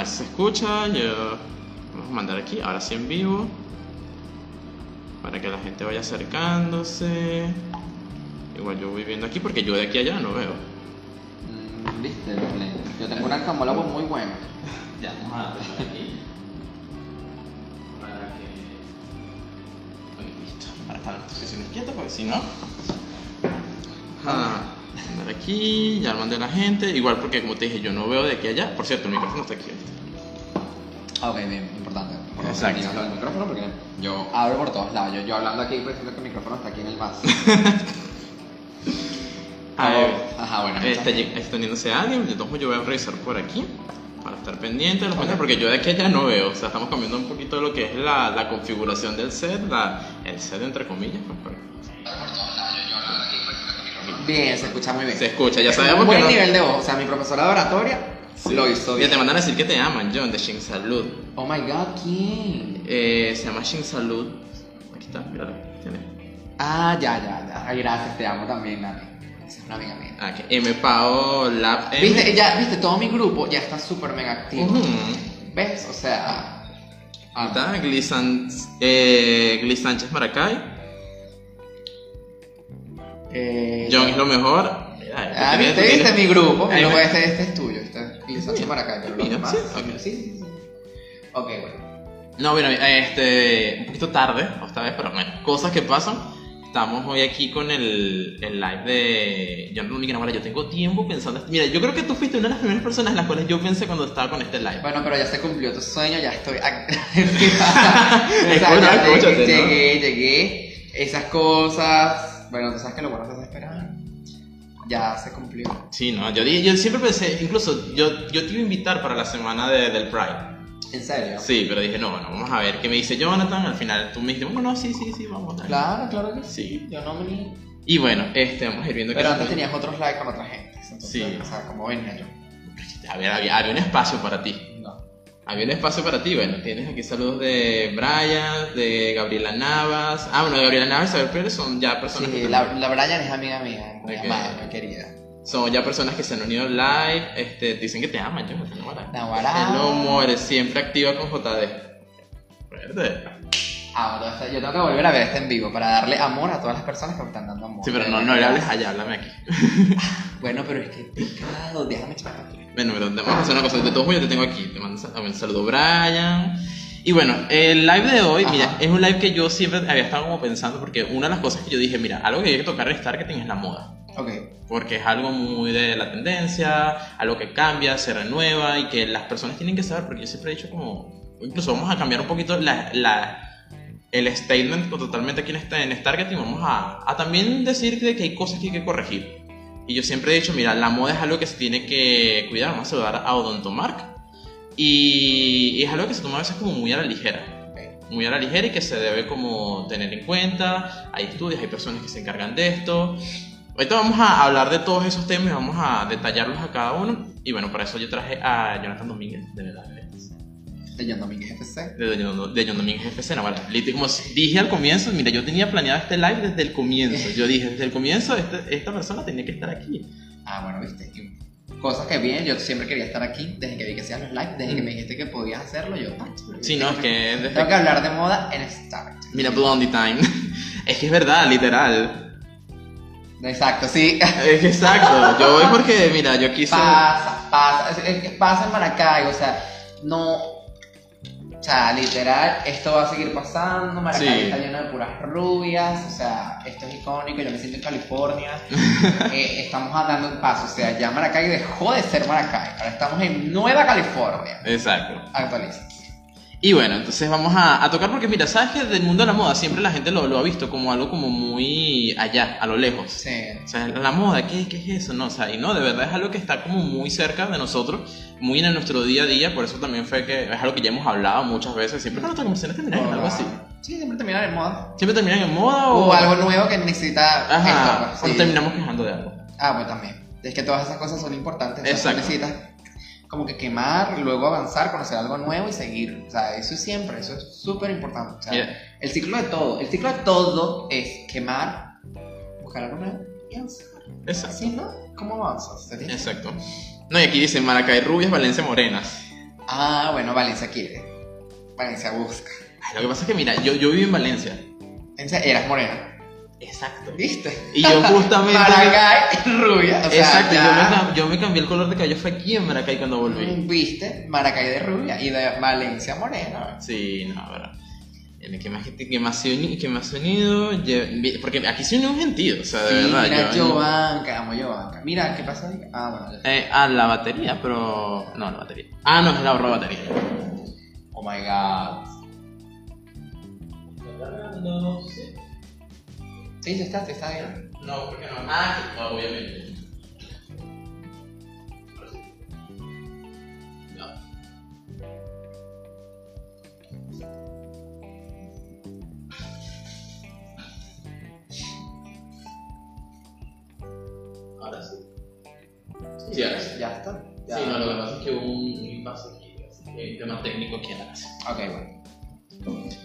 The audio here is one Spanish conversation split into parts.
ver si se escucha. Yo. Vamos a mandar aquí, ahora sí en vivo. Para que la gente vaya acercándose. Igual yo voy viendo aquí porque yo de aquí a allá no veo. Mm, Viste. Yo tengo una camólogo muy buena. Ya, vamos a darle aquí. Para que. Listo. Para estar en posiciones quietas, porque si no. Ajá. Andar aquí, ya mandé a la gente. Igual porque, como te dije, yo no veo de aquí a allá. Por cierto, el micrófono está aquí. ¿viste? Ok, bien, importante. Por Exacto. lo del micrófono porque yo hablo por todos lados. Yo, yo hablando aquí, pues siento que el micrófono está aquí en el vaso. A ver. Ajá, bueno. Eh, Está, está uniéndose alguien. De modos, yo voy a revisar por aquí. Para estar pendiente de los comentarios, porque yo de aquí a allá no veo. O sea, estamos cambiando un poquito lo que es la, la configuración del set. La, el set, entre comillas. Pues, Bien, se escucha muy bien. Se escucha, ya sabemos un que buen no- nivel de voz. O sea, mi profesora de oratoria Sí. lo hizo bien. te mandan a decir que te aman, John, de Shin Salud. Oh my god, ¿quién? Eh, se llama Shin Salud. Aquí está, míralo. Tiene. Ah, ya, ya, ya. Ay, gracias, te amo también, Nani. Es una amiga mía. Ah, que M Pao Lab M. Viste, ya, viste, todo mi grupo ya está súper mega activo. Ujú. ¿Ves? O sea. Ah, está, San- eh, Sánchez Maracay. Eh, John es lo mejor. Mira, Ah, tú viste, tienes- viste mi grupo. Ahí me- este, este es tuyo. Este es Sánchez Maracay, pero los demás. sí, sí, sí, sí, sí. Ok, bueno. No, bueno, este, un poquito tarde, esta vez, pero bueno, cosas que pasan. Estamos hoy aquí con el, el live de John Runick Navarra. Yo tengo tiempo pensando. Mira, yo creo que tú fuiste una de las primeras personas en las cuales yo pensé cuando estaba con este live. Bueno, pero ya se cumplió tu sueño, ya estoy. o sea, bueno, ya llegué, ¿no? llegué, llegué. Esas cosas. Bueno, tú sabes que lo bueno se esperar. Ya se cumplió. Sí, no, yo, yo siempre pensé, incluso yo, yo te iba a invitar para la semana de- del Pride. ¿En serio? Sí, pero dije, no, bueno, vamos a ver qué me dice Jonathan. Al final tú me dijiste, bueno, no, sí, sí, sí, vamos. dale". Claro, claro que sí. Yo no me. Y bueno, este, vamos a ir viendo Pero antes tenías otros likes con otra gente. Entonces, Sí. O sea, como venía yo. A ver, había, había un espacio para ti. Había un espacio para ti. Bueno, tienes aquí saludos de Brian, de Gabriela Navas. Ah, bueno, de Gabriela Navas y Isabel Pérez son ya personas Sí, que la, la Brian es amiga mía, muy Ok. amada, muy querida. son ya personas que se han unido live. Este, dicen que te aman, yo no Navarra. Naguará. Hello, More, siempre activa con JD. Fuerte. Ah, bueno, esta- yo tengo que volver a ver este en vivo para darle amor a todas las personas que me están dando amor. Sí, pero no, no le hables allá, háblame aquí. Bueno, pero es que pecado, déjame echar aquí. Bueno, pero vamos a hacer una cosa. De todos modos, yo te tengo aquí. Te mando un sal- un saludo, Brian. Y bueno, el live de hoy, mira, es un live que yo siempre había estado como pensando, porque una de las cosas que yo dije, mira, algo que hay que tocar en Starketing es la moda. Ok. Porque es algo muy de la tendencia, algo que cambia, se renueva y que las personas tienen que saber, porque yo siempre he dicho como, incluso vamos a cambiar un poquito la, la- el statement totalmente aquí en, este, en Starketing, vamos a, a también decir de que hay cosas que hay que corregir. Y yo siempre he dicho, mira, la moda es algo que se tiene que cuidar, vamos a saludar a Odontomark. Y, y es algo que se toma a veces como muy a la ligera muy a la ligera y que se debe como tener en cuenta. Hay estudios, hay personas que se encargan de esto. Ahorita vamos a hablar de todos esos temas y vamos a detallarlos a cada uno. Y bueno, para eso yo traje a Jonathan Domínguez, de verdad. De John Domínguez FC. De John, de John Domínguez FC, no, vale. Lit- Como dije al comienzo, mira, yo tenía planeado este live desde el comienzo. Yo dije, desde el comienzo, este- esta persona tenía que estar aquí. Ah, bueno, viste. Cosas que bien, yo siempre quería estar aquí desde que vi que hacías los lives, desde que me dijiste que podías hacerlo, yo. ah, Sí, no, es que desde Tengo que hablar de moda en Start. Mira, Blondie Time. es que es verdad, literal. Exacto, sí. Es exacto. Yo voy porque, mira, yo quise. Pasa, pasa. Es, es que pasa en Maracay, o sea, no. O sea, literal, esto va a seguir pasando. Maracay Sí. está lleno de puras rubias, o sea, esto es icónico. Yo me siento en California. Eh, estamos dando un paso, o sea, ya Maracay dejó de ser Maracay. Ahora estamos en Nueva California. Exacto. Actualiza. Y bueno, entonces vamos a, a tocar porque mira, sabes que del mundo de la moda siempre la gente lo, lo ha visto como algo como muy allá, a lo lejos. Sí. O sea, la moda, ¿qué, ¿qué es eso? No, o sea, y no, de verdad es algo que está como muy cerca de nosotros, muy en nuestro día a día, por eso también fue que es algo que ya hemos hablado muchas veces, siempre nuestras conversaciones terminan en algo así. Sí, siempre terminan en moda. Siempre terminan en moda o, O algo nuevo que necesita Ajá, esto, pues, o sí. terminamos quejando de algo. Ah, pues también. Es que todas esas cosas son importantes. o Exacto. necesitas como que quemar, luego avanzar, conocer algo nuevo y seguir. O sea, eso es siempre, eso es súper importante. O sea, Mira. el ciclo de todo, el ciclo de todo es quemar, buscar algo nuevo y avanzar. Exacto. Así, ¿no? ¿Cómo avanzas? Exacto. No, y aquí dice Maracay rubias, Valencia morenas. Ah, bueno, Valencia quiere. Valencia busca. Ay, lo que pasa es que, mira, yo, yo viví en Valencia. Eras morena. Exacto. ¿Viste? Y yo justamente. Maracay rubia. O sea, Exacto, yo me, yo cambié el color de cabello fue aquí en Maracay cuando volví. ¿Viste? Maracay de rubia y de Valencia morena. Sí, no, verdad. ¿Qué más, que más que más unido? Porque aquí se unió un gentío, o sea, de Sí, verdad. mira, yo- Giovanca, amo Giovanca. Mira, ¿qué pasa ahí? Ah, bueno. Eh, ah, la batería, pero. No, la batería. Ah, no, es la ahorro batería. Oh my god. Sí, sí está, sí está bien. No, porque no. Ah, no, obviamente. No. Ahora sí. Sí, ahora sí. Ya está. Ya. Sí, no, lo que pasa es que hubo un impasse aquí, así que hay un tema técnico la casa. Ok, bueno.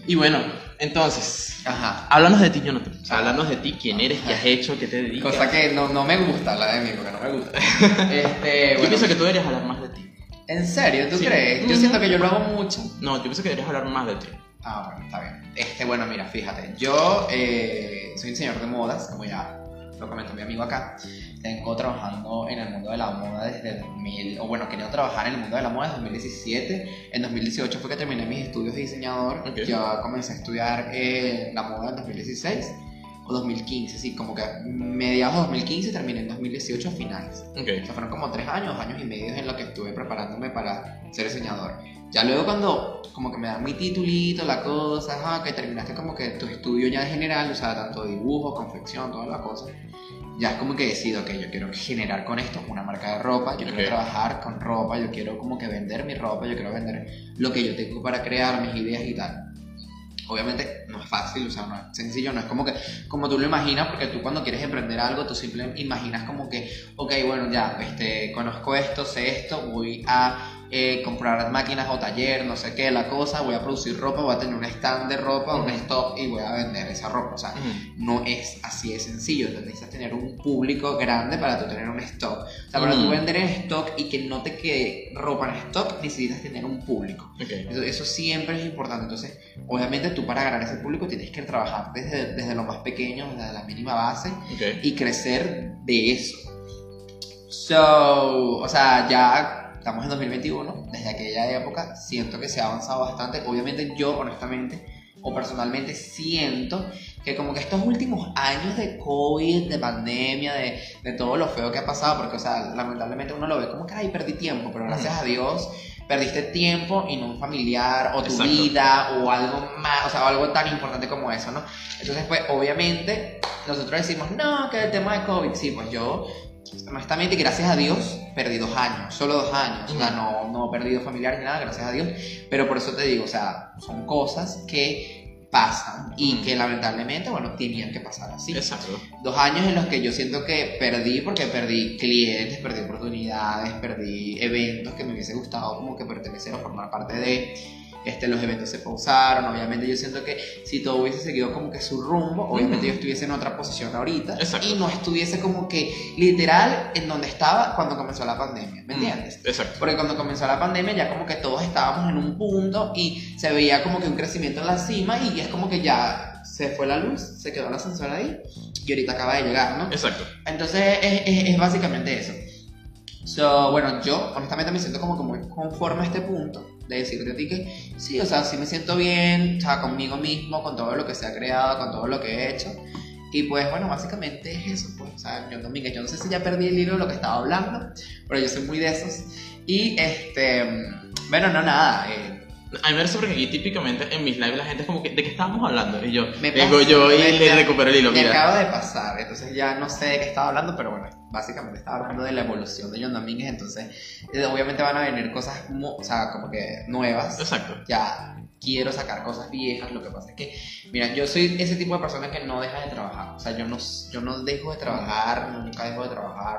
Y bueno, entonces, Ajá. háblanos de ti, Jonathan. Háblanos de ti, quién eres, qué has hecho, qué te dedicas. Cosa que no, no me gusta la de mí, porque no me gusta. Este, Yo pienso que tú deberías hablar más de ti. ¿En serio? ¿Tú Sí. crees? Yo siento que yo lo hago mucho. No, yo pienso que deberías hablar más de ti. Ah, bueno, está bien. Este, bueno, mira, fíjate. Yo eh, soy diseñador de modas, como ya lo comentó mi amigo acá. Tengo trabajando en el mundo de la moda desde 2000, o bueno, quería trabajar en el mundo de la moda desde 2017. En 2018 fue que terminé mis estudios de diseñador. Ok. Ya comencé a estudiar eh, la moda en 2016 o 2015, sí, como que mediados de 2015 terminé en 2018 a finales. O Ok. sea, fueron como tres años, años y medio en lo que estuve preparándome para ser diseñador. Ya luego cuando como que me dan mi titulito, la cosa, que terminaste como que tu estudio ya de general, o sea, tanto dibujo, confección, toda la cosa, ya es como que decido que yo quiero generar con esto una marca de ropa, yo quiero trabajar con ropa, yo quiero como que vender mi ropa, yo quiero vender lo que yo tengo para crear, mis ideas y tal. Obviamente no es fácil, o sea, no es sencillo, no es como que como tú lo imaginas, porque tú cuando quieres emprender algo, tú simplemente imaginas como que, ok, bueno, ya, este, conozco esto, sé esto, voy a eh, comprar máquinas o taller, no sé qué, la cosa, voy a producir ropa, voy a tener un stand de ropa, un stock y voy a vender esa ropa, o sea, no es así de sencillo, tú necesitas tener un público grande para tú tener un stock. O sea, para tú vender en stock y que no te quede ropa en stock, necesitas tener un público. Ok. Eso, eso siempre es importante. Entonces, obviamente tú para ganar ese público tienes que trabajar desde, desde lo más pequeño, desde la mínima base Ok. y crecer de eso. So, o sea, ya estamos en 2021, desde aquella época siento que se ha avanzado bastante. Obviamente yo, honestamente, o personalmente siento que como que estos últimos años de COVID, de pandemia, de, de todo lo feo que ha pasado, porque, o sea, lamentablemente uno lo ve como que, ay, perdí tiempo, pero gracias a Dios perdiste tiempo y no un familiar o tu Exacto. vida o algo más, o sea, algo tan importante como eso, ¿no? Entonces, pues, obviamente, nosotros decimos, no, que el tema de COVID, sí, pues yo, honestamente, gracias a Dios, perdí dos años, solo dos años, o sea, no, no he perdido familiares ni nada, gracias a Dios, pero por eso te digo, o sea, son cosas que pasan y Ujú. que lamentablemente, bueno, tenían que pasar así. Exacto. Dos años en los que yo siento que perdí porque perdí clientes, perdí oportunidades, perdí eventos que me hubiese gustado como que pertenecer o formar parte de. Este, los eventos se pausaron, obviamente yo siento que si todo hubiese seguido como que su rumbo, obviamente yo estuviese en otra posición ahorita Exacto. y no estuviese como que literal en donde estaba cuando comenzó la pandemia, ¿me entiendes? Exacto. Porque cuando comenzó la pandemia ya como que todos estábamos en un punto y se veía como que un crecimiento en la cima y es como que ya se fue la luz, se quedó la ascensor ahí y ahorita acaba de llegar, ¿no? Exacto. Entonces es, es- es básicamente eso. So, bueno, yo honestamente me siento como que muy conforme a este punto de decirte a ti que sí, o sea, sí me siento bien, o sea, conmigo mismo, con todo lo que se ha creado, con todo lo que he hecho. Y pues bueno, básicamente es eso, pues, o sea, yo Domínguez, yo no sé si ya perdí el hilo de lo que estaba hablando, pero yo soy muy de esos. Y este, bueno, no, nada, eh, A mí me parece porque aquí típicamente en mis lives la gente es como que, ¿de qué estábamos hablando? Y yo, Me vengo yo y le recupero el hilo, me mira. acaba de pasar, entonces ya no sé de qué estaba hablando, pero bueno, básicamente estaba hablando de la evolución de John Domínguez, entonces eh, obviamente van a venir cosas, o sea, como que nuevas. Exacto. Ya quiero sacar cosas viejas, lo que pasa es que, mira, yo soy ese tipo de persona que no deja de trabajar, o sea, yo no, yo no dejo de trabajar, nunca dejo de trabajar.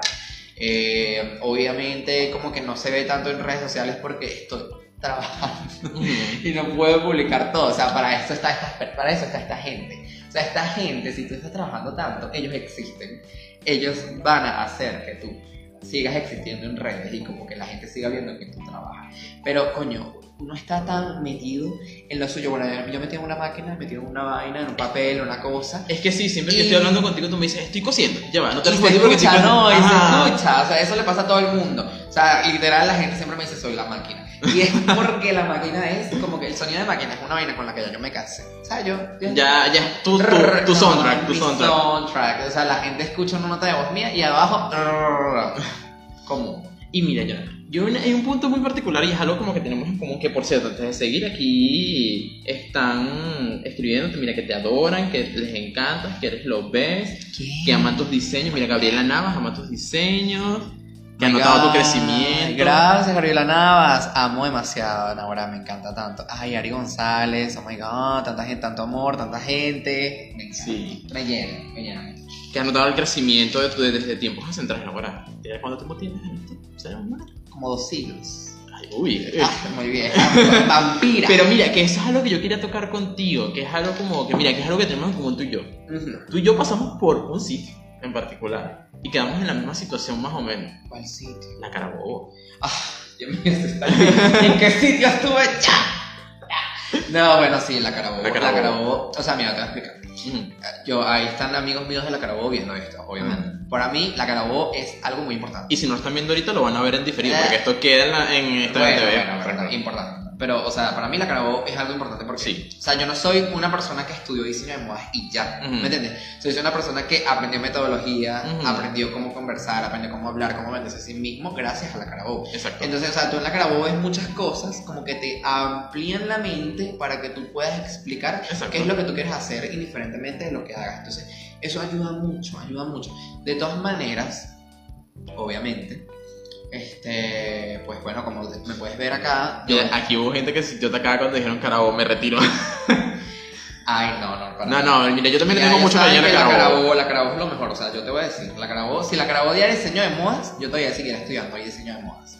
Eh, obviamente como que no se ve tanto en redes sociales porque estoy trabajando y no puedo publicar todo. O sea, para esto está esta, para eso está esta gente. O sea, esta gente, si tú estás trabajando tanto, ellos existen. Ellos van a hacer que tú sigas existiendo en redes y como que la gente siga viendo que tú trabajas. Pero, coño, uno está tan metido en lo suyo. Bueno, yo metí en una máquina, metí en una vaina, en un papel, una cosa. Es que sí, siempre que Y- estoy hablando contigo, tú me dices, estoy cosiendo. Ya va, no te respondí porque escucha, estoy no, y se escucha, o sea, eso le pasa a todo el mundo. O sea, literal la gente siempre me dice, soy la máquina. Y es porque la máquina es como que el sonido de máquina es una vaina con la que ya yo me casé. O sea, yo... yo- Ya, ya, es tu, tu, tu no, soundtrack, tu soundtrack. soundtrack. O sea, la gente escucha una nota de voz mía y abajo... Común. Y mira, yo, yo hay un punto muy particular y es algo como que tenemos en común, que por cierto, antes de seguir aquí, están escribiéndote, mira, que te adoran, que les encantas, que eres lo ves, que aman tus diseños. Mira, Gabriela Navas ama tus diseños, que ha notado tu crecimiento. Gracias, Gabriela Navas. Amo demasiado, ahora me encanta tanto. Ay, Ari González, oh my god, tanta gente, tanto amor, tanta gente. Me encanta. Sí. Me llena, me llena. Que ha notado el crecimiento de tu- desde tiempos acentrales ahora. ¿Cuánto tiempo tienes en esto? ¿Será un mes? Como dos siglos. Ay, uy. Ah, muy bien. Vampira. Pero mira, que eso es algo que yo quería tocar contigo, que es algo como, que mira, que es algo que tenemos en común tú y yo. Ujú. Tú y yo pasamos por un sitio en particular y quedamos en la misma situación más o menos. ¿Cuál sitio? La Carabobo. Ah, ¿En qué sitio estuve? Ya. No, bueno, sí, la Carabobo. La La Carabobo. Carabobo. O sea, mira, te voy a explicar. Yo, ahí están amigos míos de la Carabobo viendo esto, obviamente. Para mí, la Carabobo es algo muy importante. Y si no están viendo ahorita, lo van a ver en diferido, Eh. porque esto queda en, la, en esta Bueno, TV. bueno, bueno, importante. Pero, o sea, para mí la Carabobo es algo importante porque, Sí. o sea, yo no soy una persona que estudió diseño de modas y ya, Ujú. ¿me entiendes? Soy una persona que aprendió metodología, Ujú. aprendió cómo conversar, aprendió cómo hablar, cómo venderse a sí mismo gracias a la Carabobo. Exacto. Entonces, o sea, tú en la Carabobo ves muchas cosas como que te amplían la mente para que tú puedas explicar Exacto. qué es lo que tú quieres hacer indiferentemente de lo que hagas. Entonces, eso ayuda mucho, ayuda mucho. De todas maneras, obviamente, este, pues bueno, como me puedes ver acá, yo... Aquí hubo gente que se sintió atacada cuando dijeron Carabobo, me retiro. Ay, no, no, para no, no, mira, yo también tengo mucho cariño a que la. Carabobo, la es lo mejor, o sea, yo te voy a decir, la Carabobo, si la Carabobo diera diseño de modas, yo todavía seguiría estudiando ahí diseño de modas.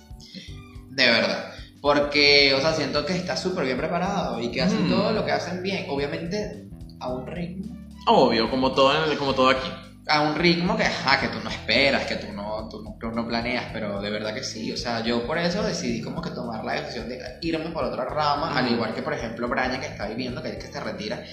De verdad. Porque, o sea, siento que está súper bien preparado y que hacen Mm. todo lo que hacen bien. Obviamente, a un ritmo. Obvio, como todo, como todo aquí. A un ritmo que, ajá, que tú no esperas, que tú no, tú no, tú no planeas, pero de verdad que sí. O sea, yo por eso decidí como que tomar la decisión de irme por otra rama, al igual que, por ejemplo, Brian, que está viviendo, que es que se retira.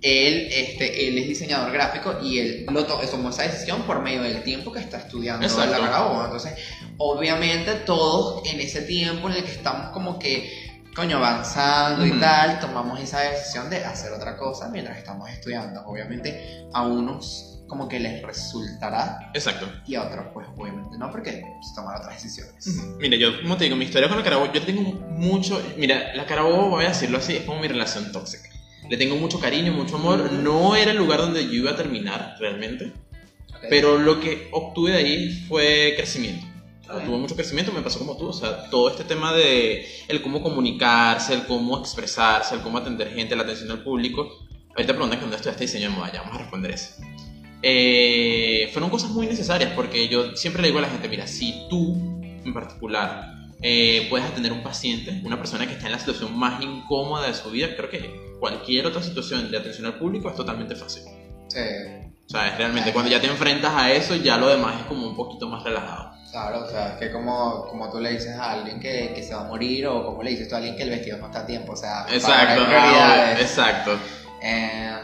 Él, este, él es diseñador gráfico y él lo to- tomó esa decisión por medio del tiempo que está estudiando en la Exacto. Carabobo. Entonces, obviamente, todos en ese tiempo en el que estamos como que, coño, avanzando y tal, tomamos esa decisión de hacer otra cosa mientras estamos estudiando. Obviamente, a unos como que les resultará Exacto. y a otros, pues, obviamente no, porque se toman otras decisiones. Mira, yo, como te digo, mi historia con la Carabobo, yo tengo mucho. Mira, la Carabobo, voy a decirlo así, es como mi relación tóxica. Le tengo mucho cariño, mucho amor. No era el lugar donde yo iba a terminar, realmente. Ok. Pero lo que obtuve de ahí fue crecimiento. O sea, Ok. Tuve mucho crecimiento, me pasó como tú. O sea, todo este tema de el cómo comunicarse, el cómo expresarse, el cómo atender gente, la atención al público. Ahorita preguntan que dónde estudiaste diseño de moda, ya vamos a responder eso. Eh, fueron cosas muy necesarias porque yo siempre le digo a la gente, mira, si tú en particular eh, puedes atender un paciente, una persona que está en la situación más incómoda de su vida, creo que cualquier otra situación de atención al público es totalmente fácil. Sí, O sea, es realmente cuando ya te enfrentas a eso, ya lo demás es como un poquito más relajado. claro, o sea, es que como, como tú le dices a alguien que, que se va a morir o como le dices tú a alguien que el vestido no está a tiempo, o sea, Exacto, prioridades. ah, exacto. Eh,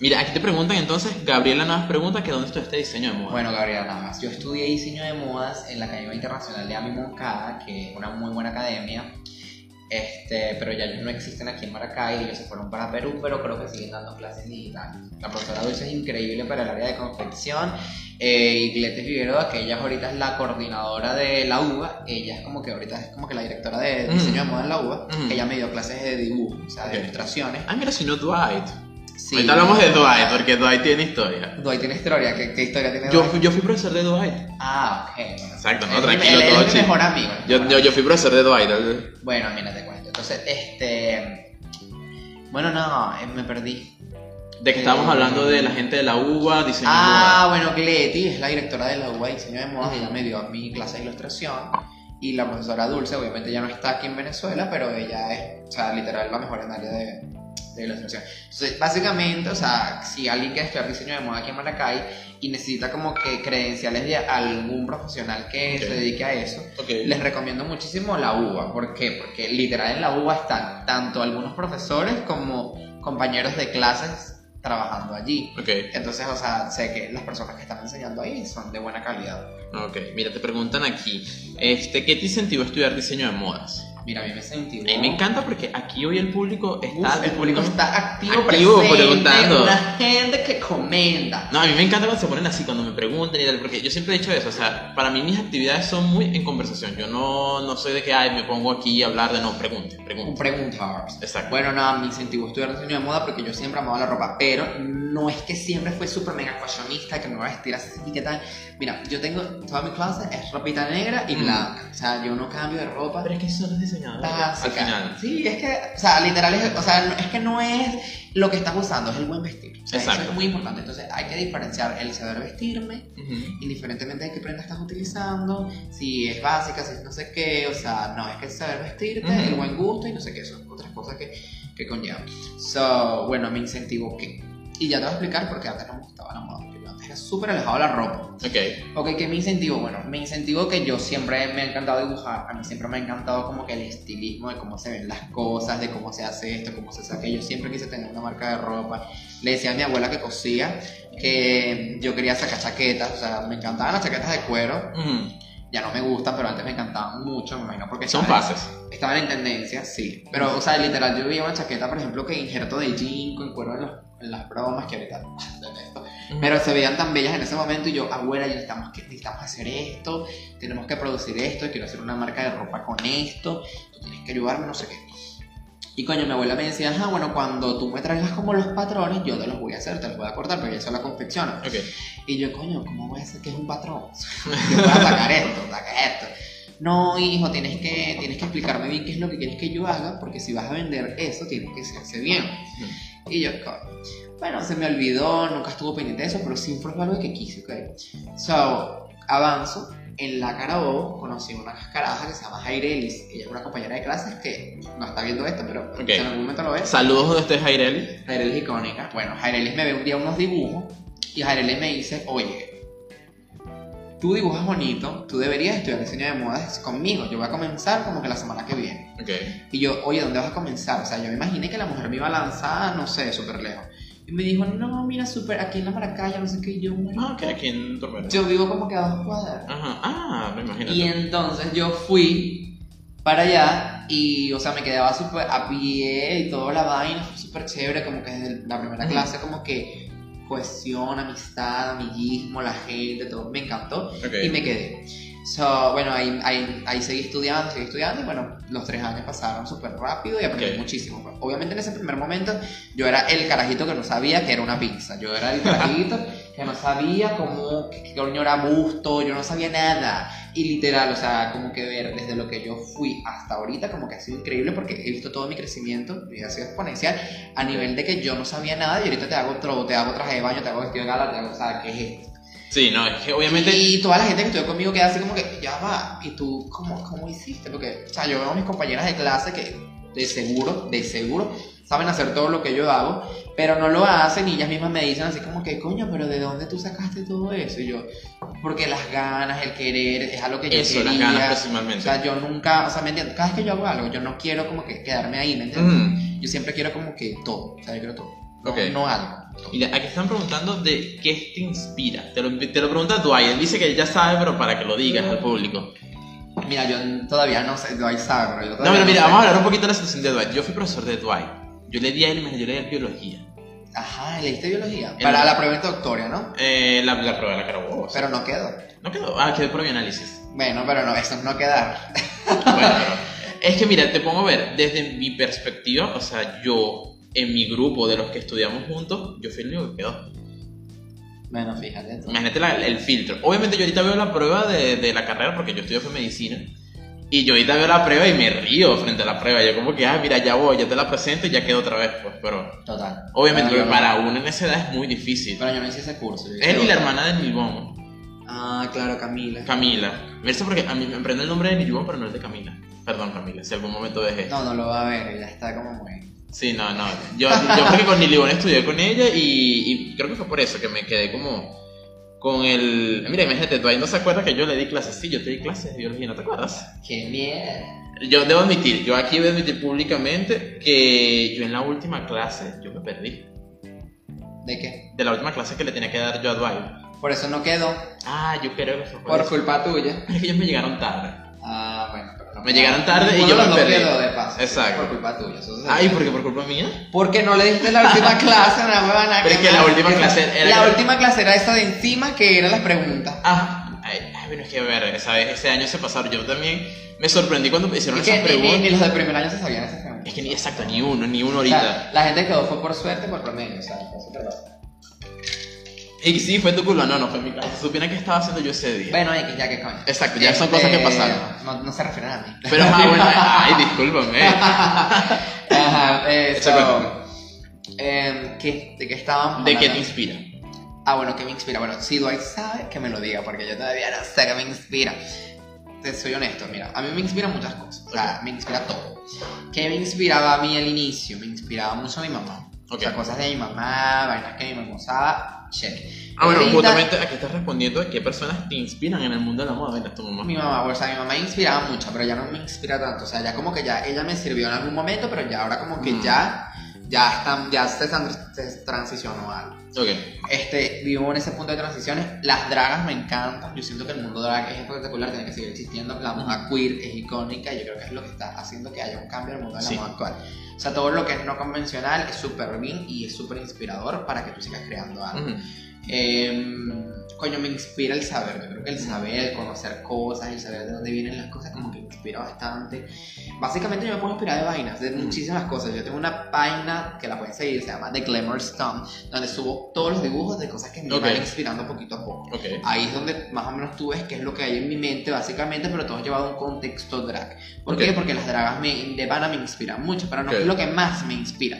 Mira, aquí te preguntan entonces, Gabriela Navas pregunta que dónde está este diseño de moda. Bueno, Gabriela Navas, yo estudié diseño de modas en la Academia Internacional de Ami Moncada, que es una muy buena academia, este, pero ya ellos no existen aquí en Maracay, ellos se fueron para Perú, pero creo que siguen dando clases digitales. La profesora Dulce es increíble para el área de confección, eh, y Gletes Figueroa, que ella ahorita es la coordinadora de la UBA, ella es como que ahorita es como que la directora de Mm. diseño de moda en la UBA, Mm. ella me dio clases de dibujo, o sea, de ilustraciones. Ah, mira, si no Dwight. Sí. Ahorita hablamos de Dwight, porque Dwight tiene historia. Dwight tiene historia, ¿qué, qué historia tiene Yo, Dwight? fui- yo fui profesor de Dwight. Ah, ok. bueno. Exacto, no, Él- tranquilo, él- todo es mi chill. mejor amigo. Yo, yo, yo fui profesor de Dwight. ¿eh? Bueno, mira, te cuento. Entonces, este. Bueno, no, eh, me perdí. De que estábamos hablando de la gente de la UBA, diseño Ah, bueno, Gleti es la directora de la UBA Diseño de Modas. Ella me dio a mi clase de ilustración. Y la profesora Dulce, obviamente ya no está aquí en Venezuela, pero ella es, o sea, literal, la mejor en área de, de ilustración. Entonces, básicamente, o sea, si alguien quiere estudiar diseño de moda aquí en Maracay y necesita como que credenciales de algún profesional que se dedique a eso, les recomiendo muchísimo la UBA. ¿Por qué? Porque literal en la UBA están tanto algunos profesores como compañeros de clases trabajando allí. Entonces, o sea, sé que las personas que están enseñando ahí son de buena calidad. ok. Mira, te preguntan aquí, este, ¿qué te incentivó a estudiar diseño de modas? Mira, a mí me sentí. A mí me encanta porque aquí hoy el público está... Uf, el público está activo, Activo, presente, preguntando. una gente que comenta. No, a mí me encanta cuando se ponen así, cuando me preguntan y tal, porque yo siempre he dicho eso, o sea, para mí mis actividades son muy en conversación, yo no, no soy de que, ay, me pongo aquí a hablar de, no, pregunte, Un pregunte. preguntar. Exacto. Bueno, nada, me incentivó estudiar diseño de moda porque yo siempre amaba la ropa, pero no es que siempre fue súper mega fashionista, que me voy a vestir así, y qué tal. Mira, yo tengo, toda mi clase es ropita negra y Mm. blanca, o sea, yo no cambio de ropa. Pero es que son los diseñadores al básica. final. Sí, es que, o sea, literal, es, o sea, es que no es lo que estás usando, es el buen vestir. O sea, eso Exacto. es muy importante. Entonces, hay que diferenciar el saber vestirme, Ujú. indiferentemente de qué prenda estás utilizando, si es básica, si es no sé qué, o sea, no, es que saber vestirte, Ujú. el buen gusto y no sé qué, son otras cosas que, que conllevan. So, bueno, me incentivo que. Y ya te voy a explicar por qué antes no me gustaba la moda, súper alejado de la ropa. Ok, Ok, ¿qué me incentivo? Bueno, me incentivo que yo siempre me ha encantado dibujar, a mí siempre me ha encantado como que el estilismo de cómo se ven las cosas, de cómo se hace esto, cómo se hace aquello. Siempre quise tener una marca de ropa. Le decía a mi abuela que cosía que yo quería sacar chaquetas, o sea, me encantaban las chaquetas de cuero. Ujú. Ya no me gustan, pero antes me encantaban mucho, me imagino, porque son estaban- fases. Estaban en tendencia, sí. Pero, o sea, literal, yo veía una chaqueta, por ejemplo, que injerto de jean con cuero en, los- en las bromas, que ahorita. Pero se veían tan bellas en ese momento y yo, abuela, ya necesitamos, que, necesitamos hacer esto, tenemos que producir esto, quiero hacer una marca de ropa con esto, tú tienes que ayudarme, no sé qué. Y coño, mi abuela me decía, ajá, bueno, cuando tú me traigas como los patrones, yo te los voy a hacer, te los voy a cortar, ella se la confecciona. Ok, Y yo, coño, ¿cómo voy a hacer que es un patrón? Yo voy a sacar esto, sacar esto. No, hijo, tienes que, tienes que explicarme bien qué es lo que quieres que yo haga, porque si vas a vender eso, tienes que hacerse bien. Y yo, coño. Bueno, se me olvidó, nunca estuvo pendiente de eso, pero siempre fue algo que quise, ¿ok? So, avanzo. En la Carabobo conocí una caraja que se llama Jairelis. Ella es una compañera de clases que no está viendo esto, pero en algún momento lo ves. saludos de este Jaireli. Jairelis icónica. Bueno, Jairelis me ve un día unos dibujos y Jairelis me dice, oye, tú dibujas bonito, tú deberías estudiar diseño de modas conmigo. Yo voy a comenzar como que la semana que viene. Ok, Y yo, oye, ¿dónde vas a comenzar? O sea, yo me imaginé que la mujer me iba a lanzar, no sé, súper lejos. Y me dijo, no, mira, súper, aquí en la Maracaya, no sé qué, y yo, ah, ok, aquí en Tormenta. yo vivo como que a dos cuadras. Ajá, ah, me imagino. Y entonces yo fui para allá y, o sea, me quedaba súper a pie y toda la vaina, fue súper chévere, como que desde la primera clase, como que cohesión, amistad, amiguismo, la gente, todo, me encantó Ok. y me quedé. So, bueno, ahí, ahí, ahí seguí estudiando, seguí estudiando y bueno, los tres años pasaron súper rápido y aprendí Ok. muchísimo. Obviamente en ese primer momento yo era el carajito que no sabía que era una pizza. Yo era el carajito que no sabía cómo, qué coño era busto, yo no sabía nada. Y literal, o sea, como que ver desde lo que yo fui hasta ahorita, como que ha sido increíble porque he visto todo mi crecimiento y ha sido exponencial a nivel de que yo no sabía nada y ahorita te hago otro, te hago traje de baño, te hago vestido de gala, te hago, o sea, ¿qué es esto? Sí, no, es que obviamente. Y toda la gente que estudió conmigo queda así como que, ya va, ¿y tú cómo, cómo hiciste? Porque, o sea, yo veo a mis compañeras de clase que de seguro, de seguro, saben hacer todo lo que yo hago, pero no lo hacen y ellas mismas me dicen así como que, coño, pero ¿de dónde tú sacaste todo eso? Y yo, porque las ganas, el querer, es algo que yo Eso, quería. las ganas O principalmente. sea, yo nunca, o sea, ¿me entiendes? Cada vez que yo hago algo, yo no quiero como que quedarme ahí, ¿me entiendes? Mm. Yo siempre quiero como que todo, o sea, yo quiero todo. No, Ok. no algo. Mira, aquí están preguntando de qué te inspira. Te lo, te lo pregunta Dwight. Él dice que ya sabe, pero para que lo digas al público. Mira, yo todavía no sé, Dwight sabe, pero yo No, todavía pero mira, sé. vamos a hablar un poquito de la situación de Dwight. Yo fui profesor de Dwight. Yo le di a él, yo le di biología. Ajá, leíste biología. El- Para la prueba introductoria, ¿no? Eh, la, la prueba de la Carabobo. o sea, Pero no quedó. No quedó. Ah, quedó por bioanálisis. Bueno, pero no, eso es no quedar. Bueno, pero- es que mira, te pongo a ver, desde mi perspectiva, o sea, yo, en mi grupo de los que estudiamos juntos, yo fui el único que quedó. Bueno, fíjate. tú. Imagínate la- el filtro. Obviamente yo ahorita veo la prueba de, de la carrera porque yo estudio fue medicina. Y yo ahorita veo la prueba y me río frente a la prueba. Yo como que, ah, mira, ya voy, ya te la presento y ya quedo otra vez, pues. Pero Total. obviamente Pero yo para uno en esa edad es muy difícil. Pero yo no hice ese curso. Él y la hermana de Nilbón, Ah, claro, Camila. Camila. Verse porque a mí me prende el nombre de Nilbón, pero no es de Camila. Perdón, Camila, si algún momento dejé. No, no lo va a ver, ya está como muy. Sí, no, no. Yo, yo creo que con Lily Bon estudié con ella y, y creo que fue por eso que me quedé como con el... Mira, imagínate, tú ahí no se acuerda que yo le di clases. Sí, yo te di clases de biología, ¿no te acuerdas? ¡Qué mierda! Yo debo admitir, yo aquí voy a admitir públicamente que yo en la última clase, yo me perdí. ¿De qué? De la última clase que le tenía que dar yo a Dwight. Por eso no quedó. Ah, yo creo que fue por, Por eso. culpa tuya. Es que ellos me llegaron tarde. Ah, Me llegaron tarde y yo me perdí. de paso. Exacto. Por culpa tuya. eso se Ay. ¿por qué? ¿Por culpa mía? Porque no le diste la última clase a una huevona. Pero es que la última clase era La última clase era esa de encima que eran las preguntas. Ah, ay, ay, bueno, es que a ver, esa vez, ese año se pasaron. Yo también me sorprendí cuando hicieron Es que esas preguntas. ni los de primer año se sabían esas preguntas. Es que ni exacto, ni uno, ni uno ahorita. la gente quedó fue por suerte por promedio, o sea, eso te pasa. Y sí, fue tu culpa, no, no fue mi culpa. Si supieran que estaba haciendo yo ese día. Bueno, X, ya que coño. Exacto, ya son cosas que pasaron. No, no se refieren a mí. Pero, ah, bueno, ay, discúlpame. Ajá, eso. Exacto. Em, ¿qué? ¿De qué estábamos ¿De qué te inspira? Ah, bueno, ¿qué me inspira? Bueno, si Dwight sabe, que me lo diga, porque yo todavía no sé qué me inspira. Te soy honesto, mira, a mí me inspira muchas cosas, o sea, me inspira todo. ¿Qué me inspiraba a mí al inicio? Me inspiraba mucho a mi mamá. O sea, cosas de mi mamá, vainas que mi mamá usaba, check. Ah, bueno, justamente aquí estás respondiendo de qué personas te inspiran en el mundo de la moda. Venga, tu mamá. Mi mamá, o sea, mi mamá inspiraba mucho, pero ya no me inspira tanto. O sea, ya como que ya ella me sirvió en algún momento, pero ya ahora como que Mm. ya, ya están, ya se, se transicionó algo. Ok. Este, vivo en ese punto de transiciones. Las dragas me encantan. Yo siento que el mundo drag es espectacular, tiene que seguir existiendo. La moda queer es icónica y yo creo que es lo que está haciendo que haya un cambio en el mundo de la Sí. moda actual. O sea, todo lo que es no convencional es súper bien y es súper inspirador para que tú sigas creando algo. Coño, me inspira el saber. Yo creo que el saber, el conocer cosas, el saber de dónde vienen las cosas, como que me inspira bastante. Básicamente, yo me puedo inspirar de vainas, de muchísimas cosas. Yo tengo una página que la pueden seguir, se llama The Glamour Stone, donde subo todos los dibujos de cosas que me Ok. van inspirando poquito a poco. Ok. Ahí es donde más o menos tú ves qué es lo que hay en mi mente, básicamente, pero todo llevado a un contexto drag. ¿Por Ok. qué? Porque las dragas me, de pana me inspiran mucho, pero no es lo que más me inspira.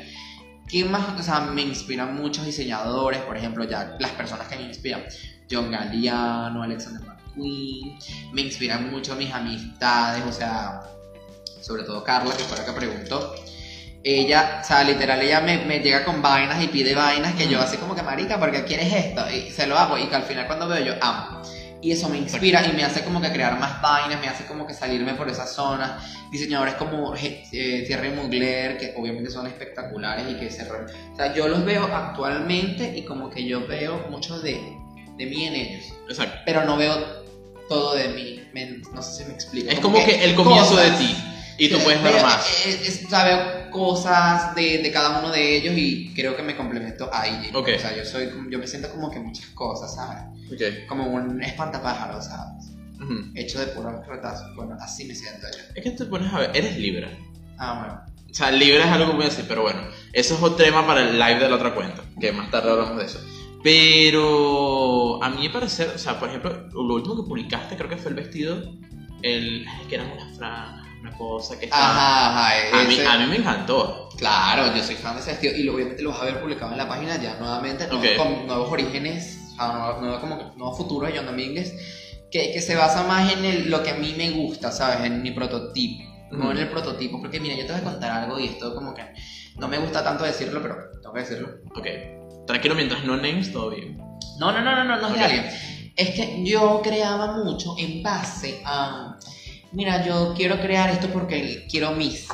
¿Qué más? O sea, me inspiran muchos diseñadores, por ejemplo, ya las personas que me inspiran. John Galliano, Alexander McQueen. Me inspiran mucho mis amistades, o sea, sobre todo Carla, que fue la que preguntó. Ella, o sea, literal, ella me, me llega con vainas y pide vainas que yo así como que, marica, porque quieres esto? Y se lo hago y que al final cuando veo yo amo. Y eso me inspira y me hace como que crear más vainas, me hace como que salirme por esa zona. Diseñadores como eh, Thierry Mugler, que obviamente son espectaculares y que se... O sea, yo los veo actualmente y como que yo veo mucho de, de mí en ellos. Exacto. Pero no veo todo de mí. Me- no sé si me explico. Es como que el comienzo de cosas- ti. Y tú puedes ver más. es- es- o sea, veo cosas de, de cada uno de ellos y creo que me complemento ahí. Ok. O sea, yo soy, como- yo me siento como que muchas cosas, ¿sabes? Ok. Como un espantapájaros, ¿sabes? Ujú. Hecho de puros retazos. Bueno, así me siento yo. Es que te pones a ver, eres libre. Ah, bueno. O sea, libre es algo que voy a decir, pero bueno, eso es otro tema para el live de la otra cuenta, que más tarde hablamos de eso. Pero a mí me parece, o sea, por ejemplo, lo último que publicaste creo que fue el vestido, el que eran unas franjas, una cosa que estaba... Ajá, ajá. A mí, ese- a mí me encantó. Claro, yo soy fan de ese estilo y obviamente lo vas a ver publicado en la página ya nuevamente, ¿no? Ok. con nuevos orígenes, nuevos, nuevos como nuevos futuros de John Domínguez, que, que se basa más en el- lo que a mí me gusta, ¿sabes? En mi prototipo, no Ujú. en el prototipo, porque mira, yo te voy a contar algo y esto como que no me gusta tanto decirlo, pero tengo que decirlo. Ok. Tranquilo, mientras no names, todo bien. No, no, no, no, no, no es de alguien. Es que yo creaba mucho en base a, mira, yo quiero crear esto porque quiero mis.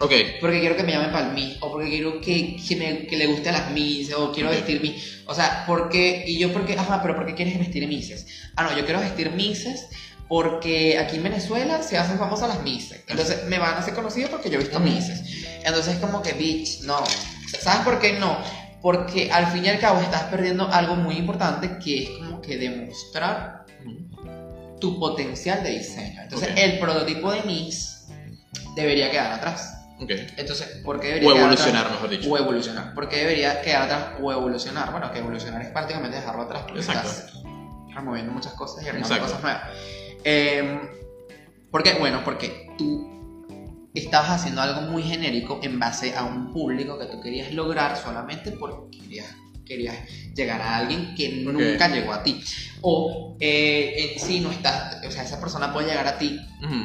Ok. Porque quiero que me llamen para el Miss, o porque quiero que, que, me- que le guste a las Miss, o quiero Ok. vestir Miss. O sea, porque. Y yo, porque. Ajá, pero ¿por qué quieres vestir Misses? Ah, no, yo quiero vestir Misses porque aquí en Venezuela se hacen famosas las Misses. Entonces me van a hacer conocidos porque yo he visto Ujú. Misses. Entonces, como que, bitch, no. ¿Sabes por qué no? Porque al fin y al cabo estás perdiendo algo muy importante que es como que demostrar tu potencial de diseño. Entonces, el prototipo de Miss debería quedar atrás. Ok. Entonces, ¿por qué debería O quedar evolucionar, atrás? mejor dicho. O evolucionar. ¿Por qué debería quedar atrás o evolucionar? Bueno, que evolucionar es prácticamente dejarlo atrás porque Exacto. estás removiendo muchas cosas y agregando cosas nuevas. Eh, ¿Por qué? Bueno, porque tú estabas haciendo algo muy genérico en base a un público que tú querías lograr solamente porque querías querías llegar a alguien que nunca llegó a ti. O eh, en sí no estás, o sea, esa persona puede llegar a ti,